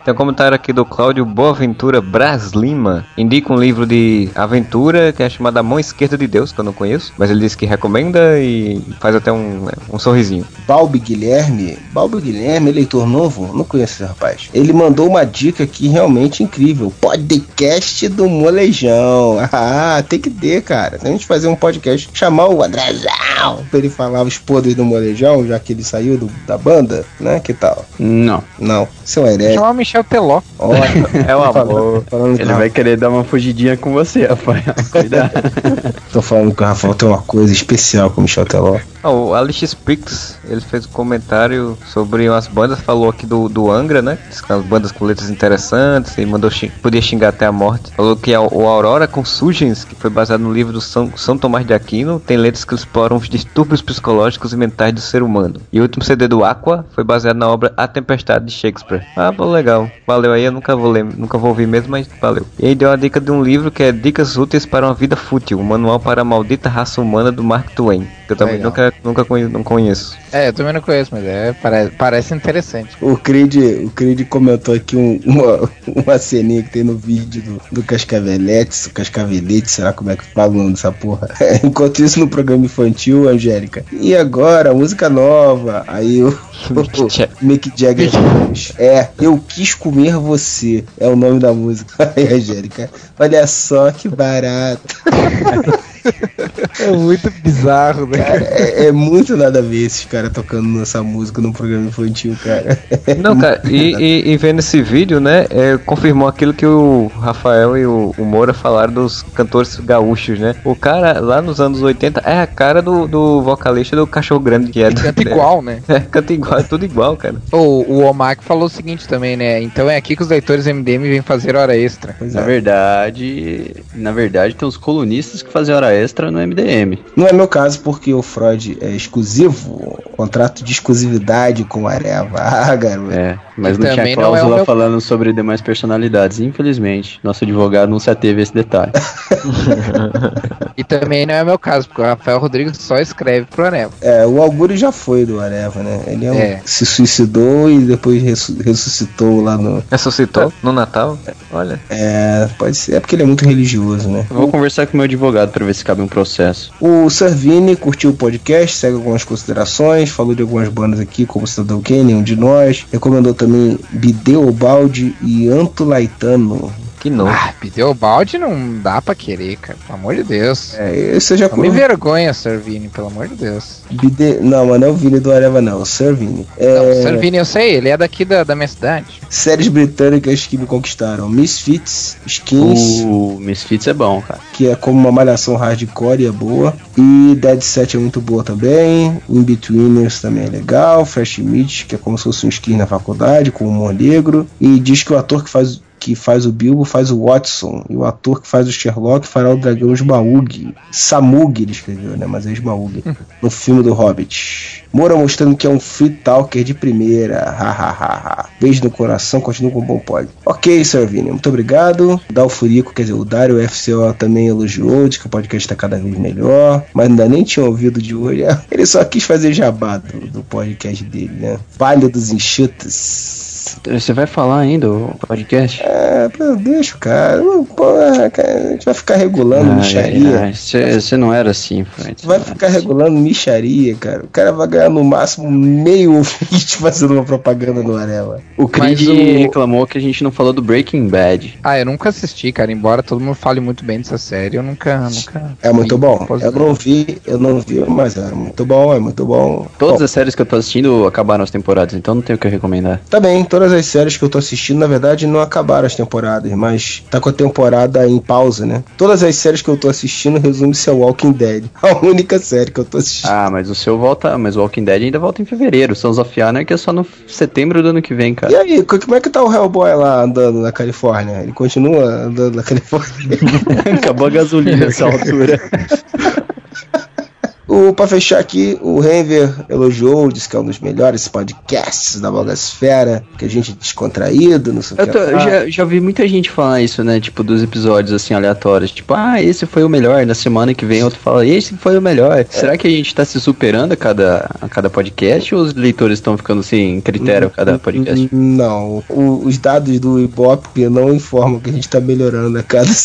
Tem um comentário aqui do Cláudio Boaventura Bras Lima. Indica um livro de aventura que é chamado A Mão Esquerda de Deus, que eu não conheço, mas ele disse que recomenda e faz até um, um sorrisinho. Balbi Guilherme, Balbi Guilherme, eleitor novo, não conheço esse rapaz. Ele mandou uma dica aqui realmente incrível: podcast do Molejão. Ah, tem que ter, cara. Se a gente fazer um podcast, chamar o Andrezão pra ele falar os podres do Molejão, já que ele saiu do- da banda, né? Que tal? Não. Não, seu herege. Chamar o Michel Teló. Olha, É o amor. falando Ele vai querer dar uma fugidinha com você, Rafael. Cuidado. Tô falando que o Rafael tem uma coisa especial com o Michel Teló. Ah, o Alex Prix, ele fez um comentário sobre umas bandas, falou aqui do, do Angra, né? Diz que As bandas com letras interessantes, e mandou xing- podia xingar até a morte. Falou que a- o Aurora com Sugens, que foi baseado no livro do São, São Tomás de Aquino, tem letras que exploram os distúrbios psicológicos e mentais do ser humano. E o último CD do Aqua foi baseado na obra A Tempestade de Shakespeare. Ah, pô, legal. Valeu aí, eu nunca vou ler, nunca vou ouvir mesmo, mas valeu. E aí deu uma dica de um livro que é Dicas Úteis para uma Vida Fútil, um manual para a maldita raça humana do Mark Twain. Que eu também Legal. nunca, nunca conhe- não conheço. É, eu também não conheço, mas é, parece, parece interessante. O Creed, o Creed comentou aqui um- uma, uma ceninha que tem no vídeo do, do Cascaveletes, o Cascavelete, será como é que fala o nome dessa porra? Enquanto isso, no programa infantil, Angélica. E agora, música nova. Aí o, o Mick Jagger É, eu quis comer você. É o nome da música. Aí, Angélica. Olha só que barato. É muito bizarro, né? Cara, é, é muito nada a ver esses caras tocando essa música num programa infantil, cara. Não, cara, e, e- e vendo esse vídeo, né, é, confirmou aquilo que o Rafael e o, o Moura falaram dos cantores gaúchos, né? O cara, lá nos anos 80, é a cara do, do vocalista do Cachorro Grande, que é... Canta igual, né? É, canta igual, é tudo igual, cara. O, o Omak falou o seguinte também, né? Então é aqui que os leitores MDM vêm fazer hora extra. Na verdade, na verdade tem uns colunistas que fazem hora extra no MDM. Não é meu caso porque o Freud é exclusivo, contrato de exclusividade com a Areva. Ah, garoto. É, mas não tinha também não é cláusula meu- falando sobre demais personalidades, infelizmente. Nosso advogado não se ateve a esse detalhe. E também não é meu caso, porque o Rafael Rodrigues só escreve pro Anel. É, o Augurio já foi do Areva, né? Ele é um- É. se suicidou e depois ressu- ressuscitou lá no. Ressuscitou no Natal? Olha. É, pode ser. É porque ele é muito religioso, né? Eu vou conversar com o meu advogado pra ver se cabe um processo. O Servini curtiu o podcast, segue algumas considerações, falou de algumas bandas aqui, como Cidadão Kane, um de nós. Recomendou também Balde e Anto Laitano. Que novo. Ah, o balde não dá pra querer, cara. Pelo amor de Deus. É, eu já Não me vergonha, Servini, pelo amor de Deus. Bide... Não, mas não é o Vini do Areva, não. O Servini. É... Não, o Servini eu sei, ele é daqui da, da minha cidade. Séries britânicas que me conquistaram: Misfits, Skins, O Misfits é bom, cara. que é como uma malhação hardcore e é boa. E Dead Set é muito boa também. In-Betweeners também é legal. Fresh Meat, que é como se fosse um skin na faculdade, com humor negro. E diz que o ator que faz. Que faz o Bilbo faz o Watson. E o ator que faz o Sherlock fará o dragão Smaug. Samug ele escreveu, né? Mas é Smaug. no filme do Hobbit. Moura mostrando que é um free talker de primeira. Hahaha. Beijo no coração, continua com um bom pod. Ok, Servini, muito obrigado. Dá o Furico, quer dizer, o Dário FCO também elogiou, diz que o podcast está cada vez melhor. Mas ainda nem tinha ouvido de hoje. Ele só quis fazer jabá do, do podcast dele, né? Palha dos enxutos. Você vai falar ainda o podcast? É, o cara. Porra, cara, a gente vai ficar regulando micharia. Você não era assim, Fred. Vai ficar regulando micharia, cara. O cara vai ganhar no máximo meio ouvinte fazendo uma propaganda no Arela. O Creed Mas o- reclamou que a gente não falou do Breaking Bad. Ah, eu nunca assisti, cara. Embora todo mundo fale muito bem dessa série, eu nunca. nunca É muito bom. Eu não vi, eu não vi, mas é muito bom, é muito bom. Todas Bom, as séries que eu tô assistindo acabaram as temporadas, então não tenho o que recomendar. Tá bem, todas as séries que eu tô assistindo, na verdade, não acabaram as temporadas, mas tá com a temporada em pausa, né? Todas as séries que eu tô assistindo resume-se ao Walking Dead. A única série que eu tô assistindo. Ah, mas o seu volta. Mas o Walking Dead ainda volta em fevereiro. Sons of Anarchy é só no setembro do ano que vem, E cara. aí, co- como é que tá o Hellboy lá andando na Califórnia? Ele continua andando na Califórnia? Acabou a gasolina nessa altura. O, pra fechar aqui, o Renver elogiou, disse que é um dos melhores podcasts da Blogosfera, que a gente é descontraído, não sei o Eu que. tô- já, já vi muita gente falar isso, né? Tipo, dos episódios assim aleatórios. Tipo, ah, esse foi o melhor. Na semana que vem outro fala, esse foi o melhor. Será que a gente tá se superando a cada, a cada podcast ou os leitores estão ficando sem critério a cada podcast? Não, o- os dados do Ibope não informam que a gente tá melhorando a cada.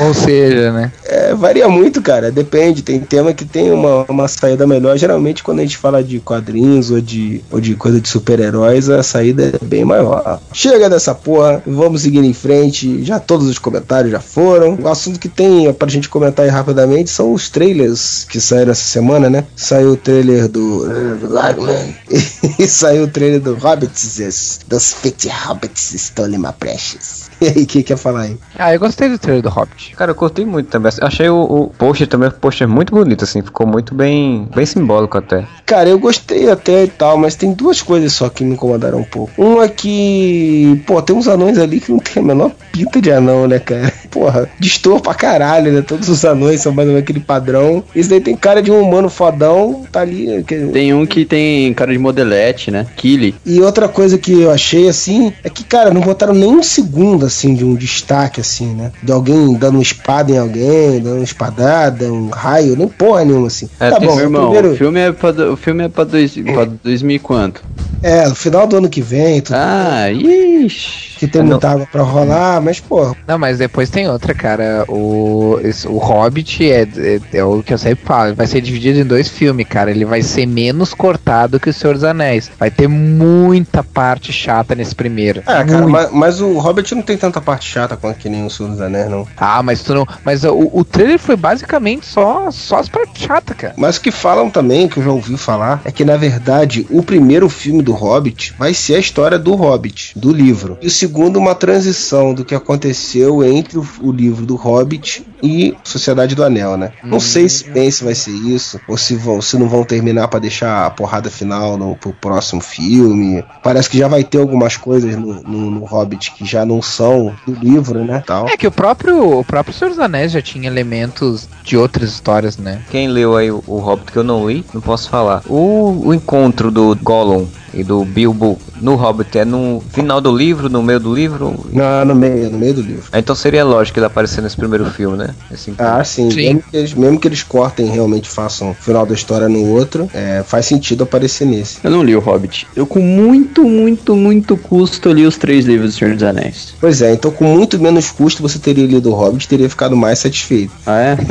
Ou seja, né? É, varia muito, cara. Depende. Tem tema que tem uma, uma saída melhor. Geralmente, quando a gente fala de quadrinhos ou de, ou de coisa de super-heróis, a saída é bem maior. Chega dessa porra. Vamos seguir em frente. Já todos os comentários já foram. O assunto que tem pra gente comentar aí rapidamente são os trailers que saíram essa semana, né? Saiu o trailer do. Lagman. E saiu o trailer do Hobbits. Dos Fit Hobbits Stole My Precious. E aí, o que quer falar aí? Ah, eu gostei do trailer do Hobbit. Cara, eu curti muito também. Achei o, o pôster também, o pôster muito bonito, assim. Ficou muito bem, bem simbólico até. Cara, eu gostei até e tal, mas tem duas coisas só que me incomodaram um pouco. Um é que, pô, tem uns anões ali que não tem a menor pinta de anão, né, cara? Porra, destoa pra caralho, né? Todos os anões são mais ou menos aquele padrão. Esse daí tem cara de um humano fodão, tá ali. que- Tem um que tem cara de modelete, né? Killy. E outra coisa que eu achei assim é que, cara, não botaram nem um segundo assim de um destaque assim, né? De alguém dando uma espada em alguém, dando uma espadada, um raio, nem porra nenhuma assim. É, tá bom, meu irmão, primeiro o filme é pra, do- o filme é pra, dois, pra 2000 e quanto? é, no final do ano que vem, tudo Ah, ixi. que tem muita água pra rolar, mas porra, Não, mas depois tem outra, cara. O, esse- o Hobbit é, é, é o que eu sempre falo. Vai ser dividido em dois filmes, cara. Ele vai ser menos cortado que o Senhor dos Anéis. Vai ter muita parte chata nesse primeiro. Ah, cara, mas, mas o Hobbit não tem tanta parte chata quanto que nem o Senhor dos Anéis, não. Ah, mas tu não. Mas o, o trailer foi basicamente só, só as partes chatas, cara. Mas o que falam também, que eu já ouvi falar, é que na verdade o primeiro filme do Hobbit vai ser a história do Hobbit, do livro. E o segundo, uma transição do que aconteceu entre o, o livro do Hobbit e Sociedade do Anel, né? Não sei se bem se vai ser isso, ou se, vão, se não vão terminar pra deixar a porrada final no, pro próximo filme. Parece que já vai ter algumas coisas no, no, no Hobbit que já não são do livro, né? Tal. É que o próprio, o próprio Senhor dos Anéis já tinha elementos de outras histórias, né? Quem leu aí o, o Hobbit que eu não li, não posso falar. O, o encontro do Gollum e do Bilbo no Hobbit é no final do livro, no meio do livro? Não, no meio, no meio do livro. Então seria lógico ele aparecer nesse primeiro filme, né? Encontro. Ah, sim. Sim. Mesmo, que eles, mesmo que eles cortem e realmente façam o final da história no outro, é, faz sentido aparecer nesse. Eu não li o Hobbit. Eu com muito, muito, muito custo li os três livros do Senhor dos Anéis. Pois é, então com muito menos custo você teria lido o Hobbit e teria ficado mais satisfeito. Ah, é?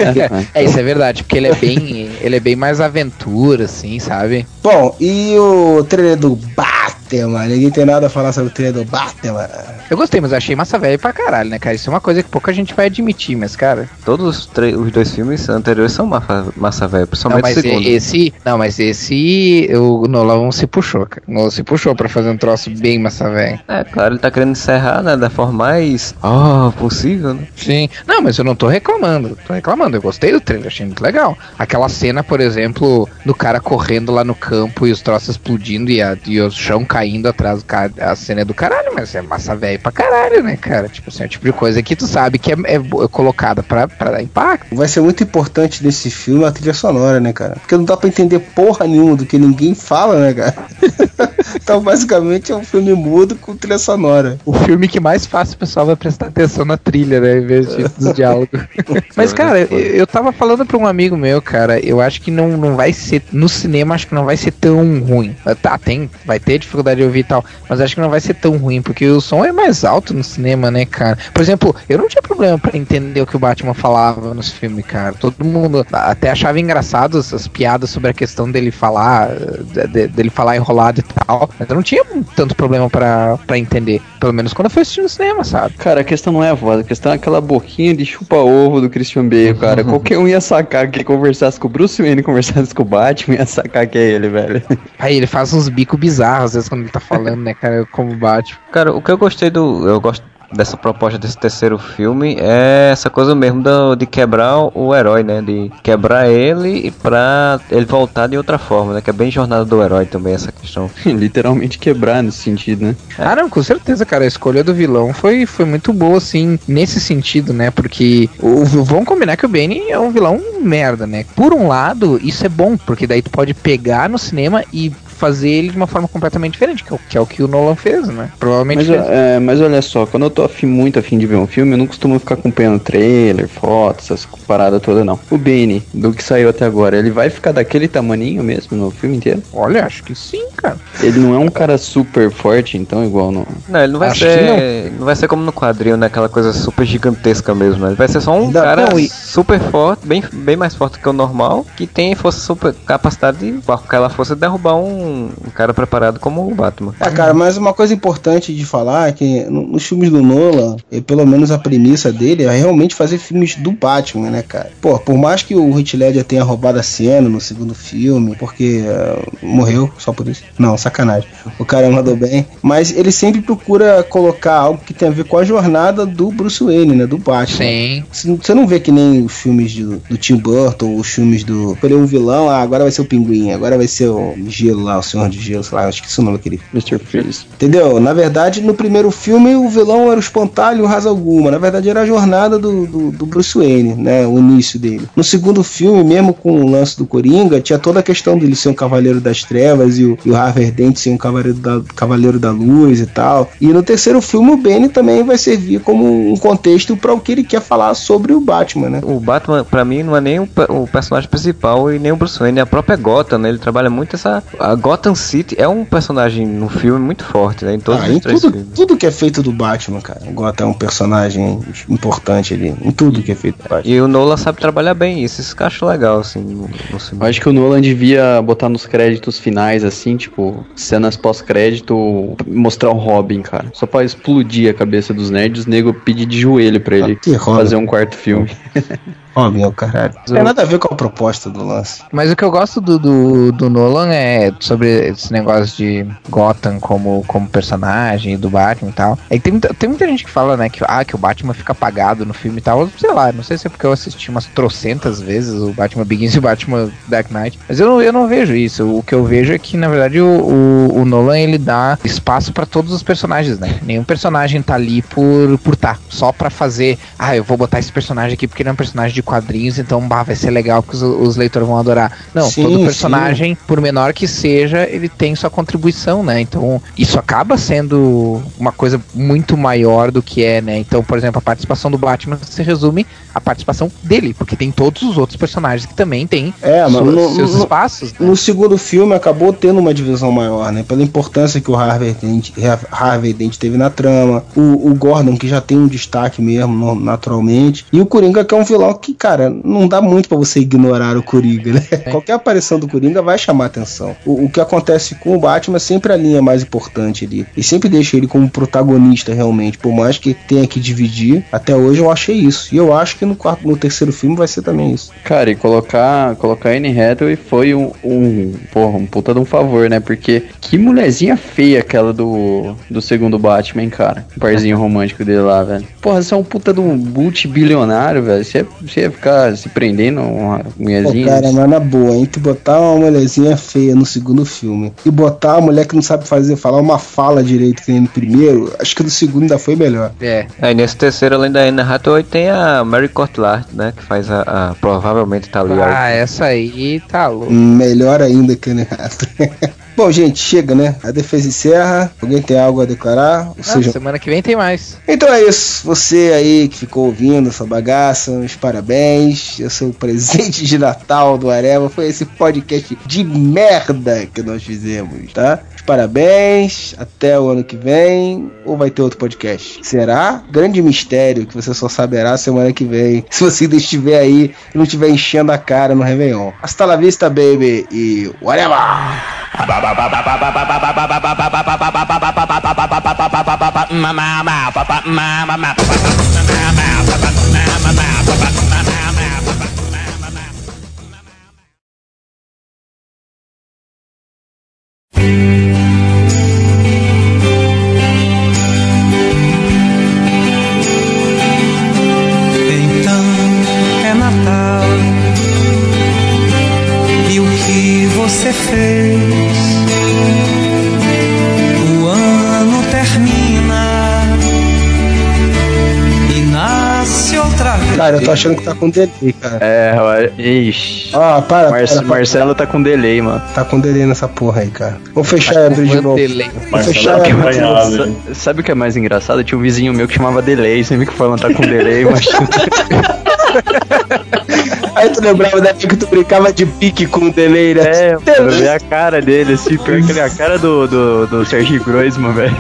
É, isso é verdade, porque ele é bem. ele é bem mais aventura, assim, sabe? Bom, e o trailer do do Bach. Batman? Ninguém tem nada a falar sobre o trailer do Batman. Eu gostei, mas eu achei massa velha pra caralho, né, cara? Isso é uma coisa que pouca gente vai admitir, mas, cara. Todos os, os dois filmes anteriores são massa, massa velho, Não, principalmente mas o segundo. esse. Não, mas esse. O Nolan se puxou, cara. O Nolan se puxou pra fazer um troço bem massa velho. É, claro, ele tá querendo encerrar, né, da forma mais ah, possível, né? Sim. Não, mas eu não tô reclamando. Tô reclamando. Eu gostei do trailer, achei muito legal. Aquela cena, por exemplo, do cara correndo lá no campo e os troços explodindo e, a- e o chão caindo atrás do cara. A cena é do caralho, mas é massa velho pra caralho, né, cara? Tipo assim, é o tipo de coisa que tu sabe que é, é bo- colocada pra, pra dar impacto. Vai ser muito importante nesse filme a trilha sonora, né, cara? Porque não dá pra entender porra nenhuma do que ninguém fala, né, cara? então, basicamente, é um filme mudo com trilha sonora. O filme que mais fácil o pessoal vai prestar atenção na trilha, né? Em vez de, dos diálogos. Mas, cara, eu, eu tava falando pra um amigo meu, cara, eu acho que não, não vai ser. No cinema, acho que não vai ser tão ruim. Tá, tem, vai ter dificuldade de ouvir e tal, mas acho que não vai ser tão ruim, porque o som é mais alto no cinema, né, cara? Por exemplo, eu não tinha problema pra entender o que o Batman falava nos filmes, cara. Todo mundo até achava engraçado as, as piadas sobre a questão dele falar, de- de- dele falar enrolado e tal, mas eu não tinha tanto problema pra, pra entender. Pelo menos quando eu fui assistir no cinema, sabe? Cara, a questão não é a voz, a questão é aquela boquinha de chupa-ovo do Christian Bale, cara. Qualquer um ia sacar que conversasse com o Bruce Wayne, conversasse com o Batman, ia sacar que é ele, velho. Aí ele faz uns bicos bizarros, às vezes, quando ele tá falando, né, cara, como Batman. Cara, o que eu gostei do. Eu gosto dessa proposta desse terceiro filme é essa coisa mesmo do- de quebrar o herói, né? De quebrar ele pra ele voltar de outra forma, né? Que é bem jornada do herói também essa questão. Literalmente quebrar nesse sentido, né? Ah, não, com certeza, cara. A escolha do vilão foi, foi muito boa, assim, nesse sentido, né? Porque o, vamos combinar que o Bane é um vilão merda, né? Por um lado, isso é bom, porque daí tu pode pegar no cinema e fazer ele de uma forma completamente diferente, que é o que, é o, que o Nolan fez, né? Provavelmente Mas, fez. é, mas olha só, quando eu tô afim, muito afim de ver um filme, eu não costumo ficar acompanhando trailer, fotos, essas paradas todas, não. O Bane, do que saiu até agora, ele vai ficar daquele tamaninho mesmo no filme inteiro? Olha, acho que sim, cara. Ele não é um cara super forte, então, igual no. Não, ele não vai Acho ser. Não. vai ser como no quadril, né? Aquela coisa super gigantesca mesmo, né? Ele vai ser só um cara não, e- super forte, bem, bem mais forte que o normal, que tem força super capacidade de, com aquela força, derrubar um, um cara preparado como o Batman. É, cara, mas uma coisa importante de falar é que no- nos filmes do Nolan, e pelo menos a premissa dele é realmente fazer filmes do Batman, né, cara? Pô, por mais que o Heath Ledger tenha roubado a cena no segundo filme, porque eh, morreu só por isso. Não, sacanagem. O cara mandou bem. Mas ele sempre procura colocar algo que tem a ver com a jornada do Bruce Wayne, né? Do Batman. Sim. Você não vê que nem os filmes do, do Tim Burton, os filmes do. Escolher um vilão, ah, agora vai ser o Pinguim, agora vai ser o Gelo lá, o Senhor de Gelo, sei lá, acho que esse é o nome daquele Mr. Freeze. Entendeu? Na verdade, no primeiro filme, o vilão era o espantalho e o Razalguma. Na verdade, era a jornada do, do, do Bruce Wayne, né? O início dele. No segundo filme, mesmo com o lance do Coringa, tinha toda a questão dele ser um cavaleiro das trevas e o, e o Harvey Dent ser um cavaleiro da, cavaleiro da luz e tal. E no terceiro filme, o Benny também vai servir como um contexto para o que ele quer falar sobre o Batman, né? O Batman, pra mim, não é nem o, o personagem principal e nem o Bruce Wayne, é a própria Gotham, né? Ele trabalha muito essa. A Gotham City é um personagem no filme muito forte, né? Em todos Ah, os em três tudo, filmes. tudo que é feito do Batman, cara. O Gotham é um personagem importante ali. Em tudo que é feito do Batman. E o Nolan sabe trabalhar bem isso, isso que eu acho legal, assim, no, no filme. Eu acho que o Nolan devia botar nos créditos finais, assim, tipo, cenas pós-crédito, mostrar o Robin, cara. Só pra explodir a cabeça dos nerds, os nego pedir de joelho pra ele que Robin? fazer um quarto filme. Robin é o caralho. Não tem nada a ver com a proposta do lance. Mas o que eu gosto do, do, do Nolan é sobre esse negócio de Gotham como, como personagem do Batman e tal. É que tem, muita, tem muita gente que fala, né, que, ah, que o Batman fica apagado no filme e tal. Sei lá, não sei se é porque eu assisti umas trocentas vezes o Batman Begins e o Batman Dark Knight. Mas eu não, eu não vejo isso. O que eu vejo é que, na verdade, o, o, o Nolan ele dá espaço pra todos os personagens, né? Nenhum personagem tá ali por, por tá. Só pra fazer, ah, eu vou botar esse personagem aqui porque ele é um personagem de quadrinhos, então bah, vai ser legal porque os, os leitores vão adorar. Não, Sim, todo sim. personagem, por menor que seja, ele tem sua contribuição, né? Então, isso acaba sendo uma coisa muito maior do que é, né? Então, por exemplo, a participação do Batman se resume à participação dele, porque tem todos os outros personagens que também têm É, suas- no- seus no- espaços. né? No segundo filme acabou tendo uma divisão maior, né? Pela importância que o Harvey Dent, Harvey Dent teve na trama. O, o Gordon, que já tem um destaque mesmo, no- naturalmente. E o Coringa, que é um vilão que, cara, não dá muito pra você ignorar o Coringa, né? Qualquer aparição do Coringa vai chamar atenção. O, o que acontece com o Batman é sempre a linha mais importante ali. E sempre deixa ele como protagonista, realmente. Por mais que tenha que dividir, até hoje eu achei isso. E eu acho que no, quarto, no terceiro filme vai ser também isso. Cara, e colocar, colocar Anne Hathaway foi um, um, porra, um puta de um favor, né? Porque que mulherzinha feia aquela do, do segundo Batman, hein, cara. O parzinho romântico dele lá, velho. Porra, você é um puta de um multibilionário, velho. Você, ia- você ia ficar se prendendo a uma Pô, mulherzinha. cara, mas na boa, entre botar uma mulherzinha feia no segundo filme e botar uma mulher que não sabe fazer, falar uma fala direito que nem no primeiro, acho que no segundo ainda foi melhor. É. Aí nesse terceiro, além da Anne Hathaway, tem a Mary Cotillard, né? Que faz a, a- provavelmente tá ali. Ah, essa aí tá louco. Melhor ainda que o Renato. Bom, gente, chega, né? A defesa encerra. Alguém tem algo a declarar? Ou Ah, seja, semana que vem tem mais. Então é isso. Você aí que ficou ouvindo essa bagaça, meus parabéns. Eu sou o presente de Natal do Areva. Foi esse podcast de merda que nós fizemos, tá? parabéns, até o ano que vem, ou vai ter outro podcast? Será? Grande mistério que você só saberá semana que vem, se você ainda estiver aí e não estiver enchendo a cara no Réveillon. Hasta la vista, baby, e whatever! Mama, Cara, eu tô achando que tá com delay, cara. É, ó, ixi. Ah, para, Marce- para, para. Marcelo tá com delay, mano. Tá com delay nessa porra aí, cara. Vamos fechar a de novo. delay. Vamos fechar Sabe o que é mais apanhado? Sabe o que é mais engraçado? Tinha um vizinho meu que chamava Delay, sempre que falando tá com delay, mas Aí tu lembrava da época que tu brincava de pique com o delay, né? É, eu vi a cara dele, assim, pior que ele é a cara do, do, do Serginho Groisman, velho.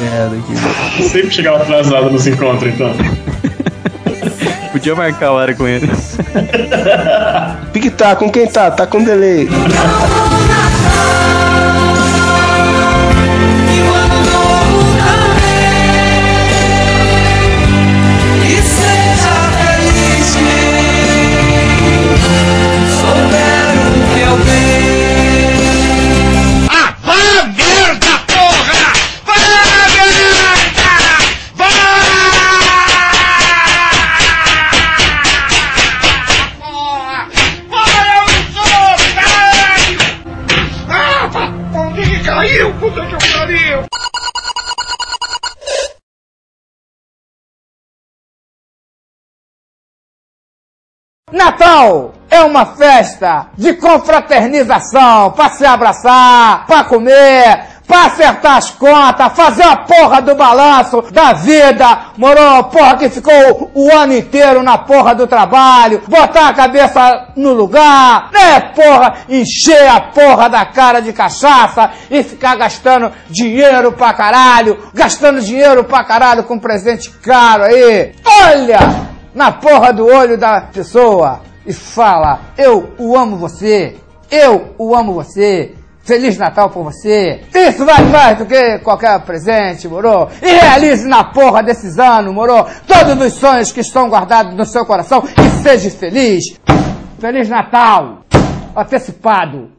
Merda, que... Sempre chegava atrasado nos encontros, então. Podia marcar a hora com ele. Pique tá, com quem tá? Tá com delay. Natal é uma festa de confraternização, pra se abraçar, pra comer, pra acertar as contas, fazer a porra do balanço da vida, moro? Porra que ficou o ano inteiro na porra do trabalho, botar a cabeça no lugar, né, porra? Encher a porra da cara de cachaça e ficar gastando dinheiro pra caralho, gastando dinheiro pra caralho com presente caro aí. Olha! Na porra do olho da pessoa e fala: Eu o amo você, eu o amo você. Feliz Natal por você. Isso vale mais do que qualquer presente, moro? E realize na porra desses anos, moro? Todos os sonhos que estão guardados no seu coração e seja feliz. Feliz Natal! Antecipado.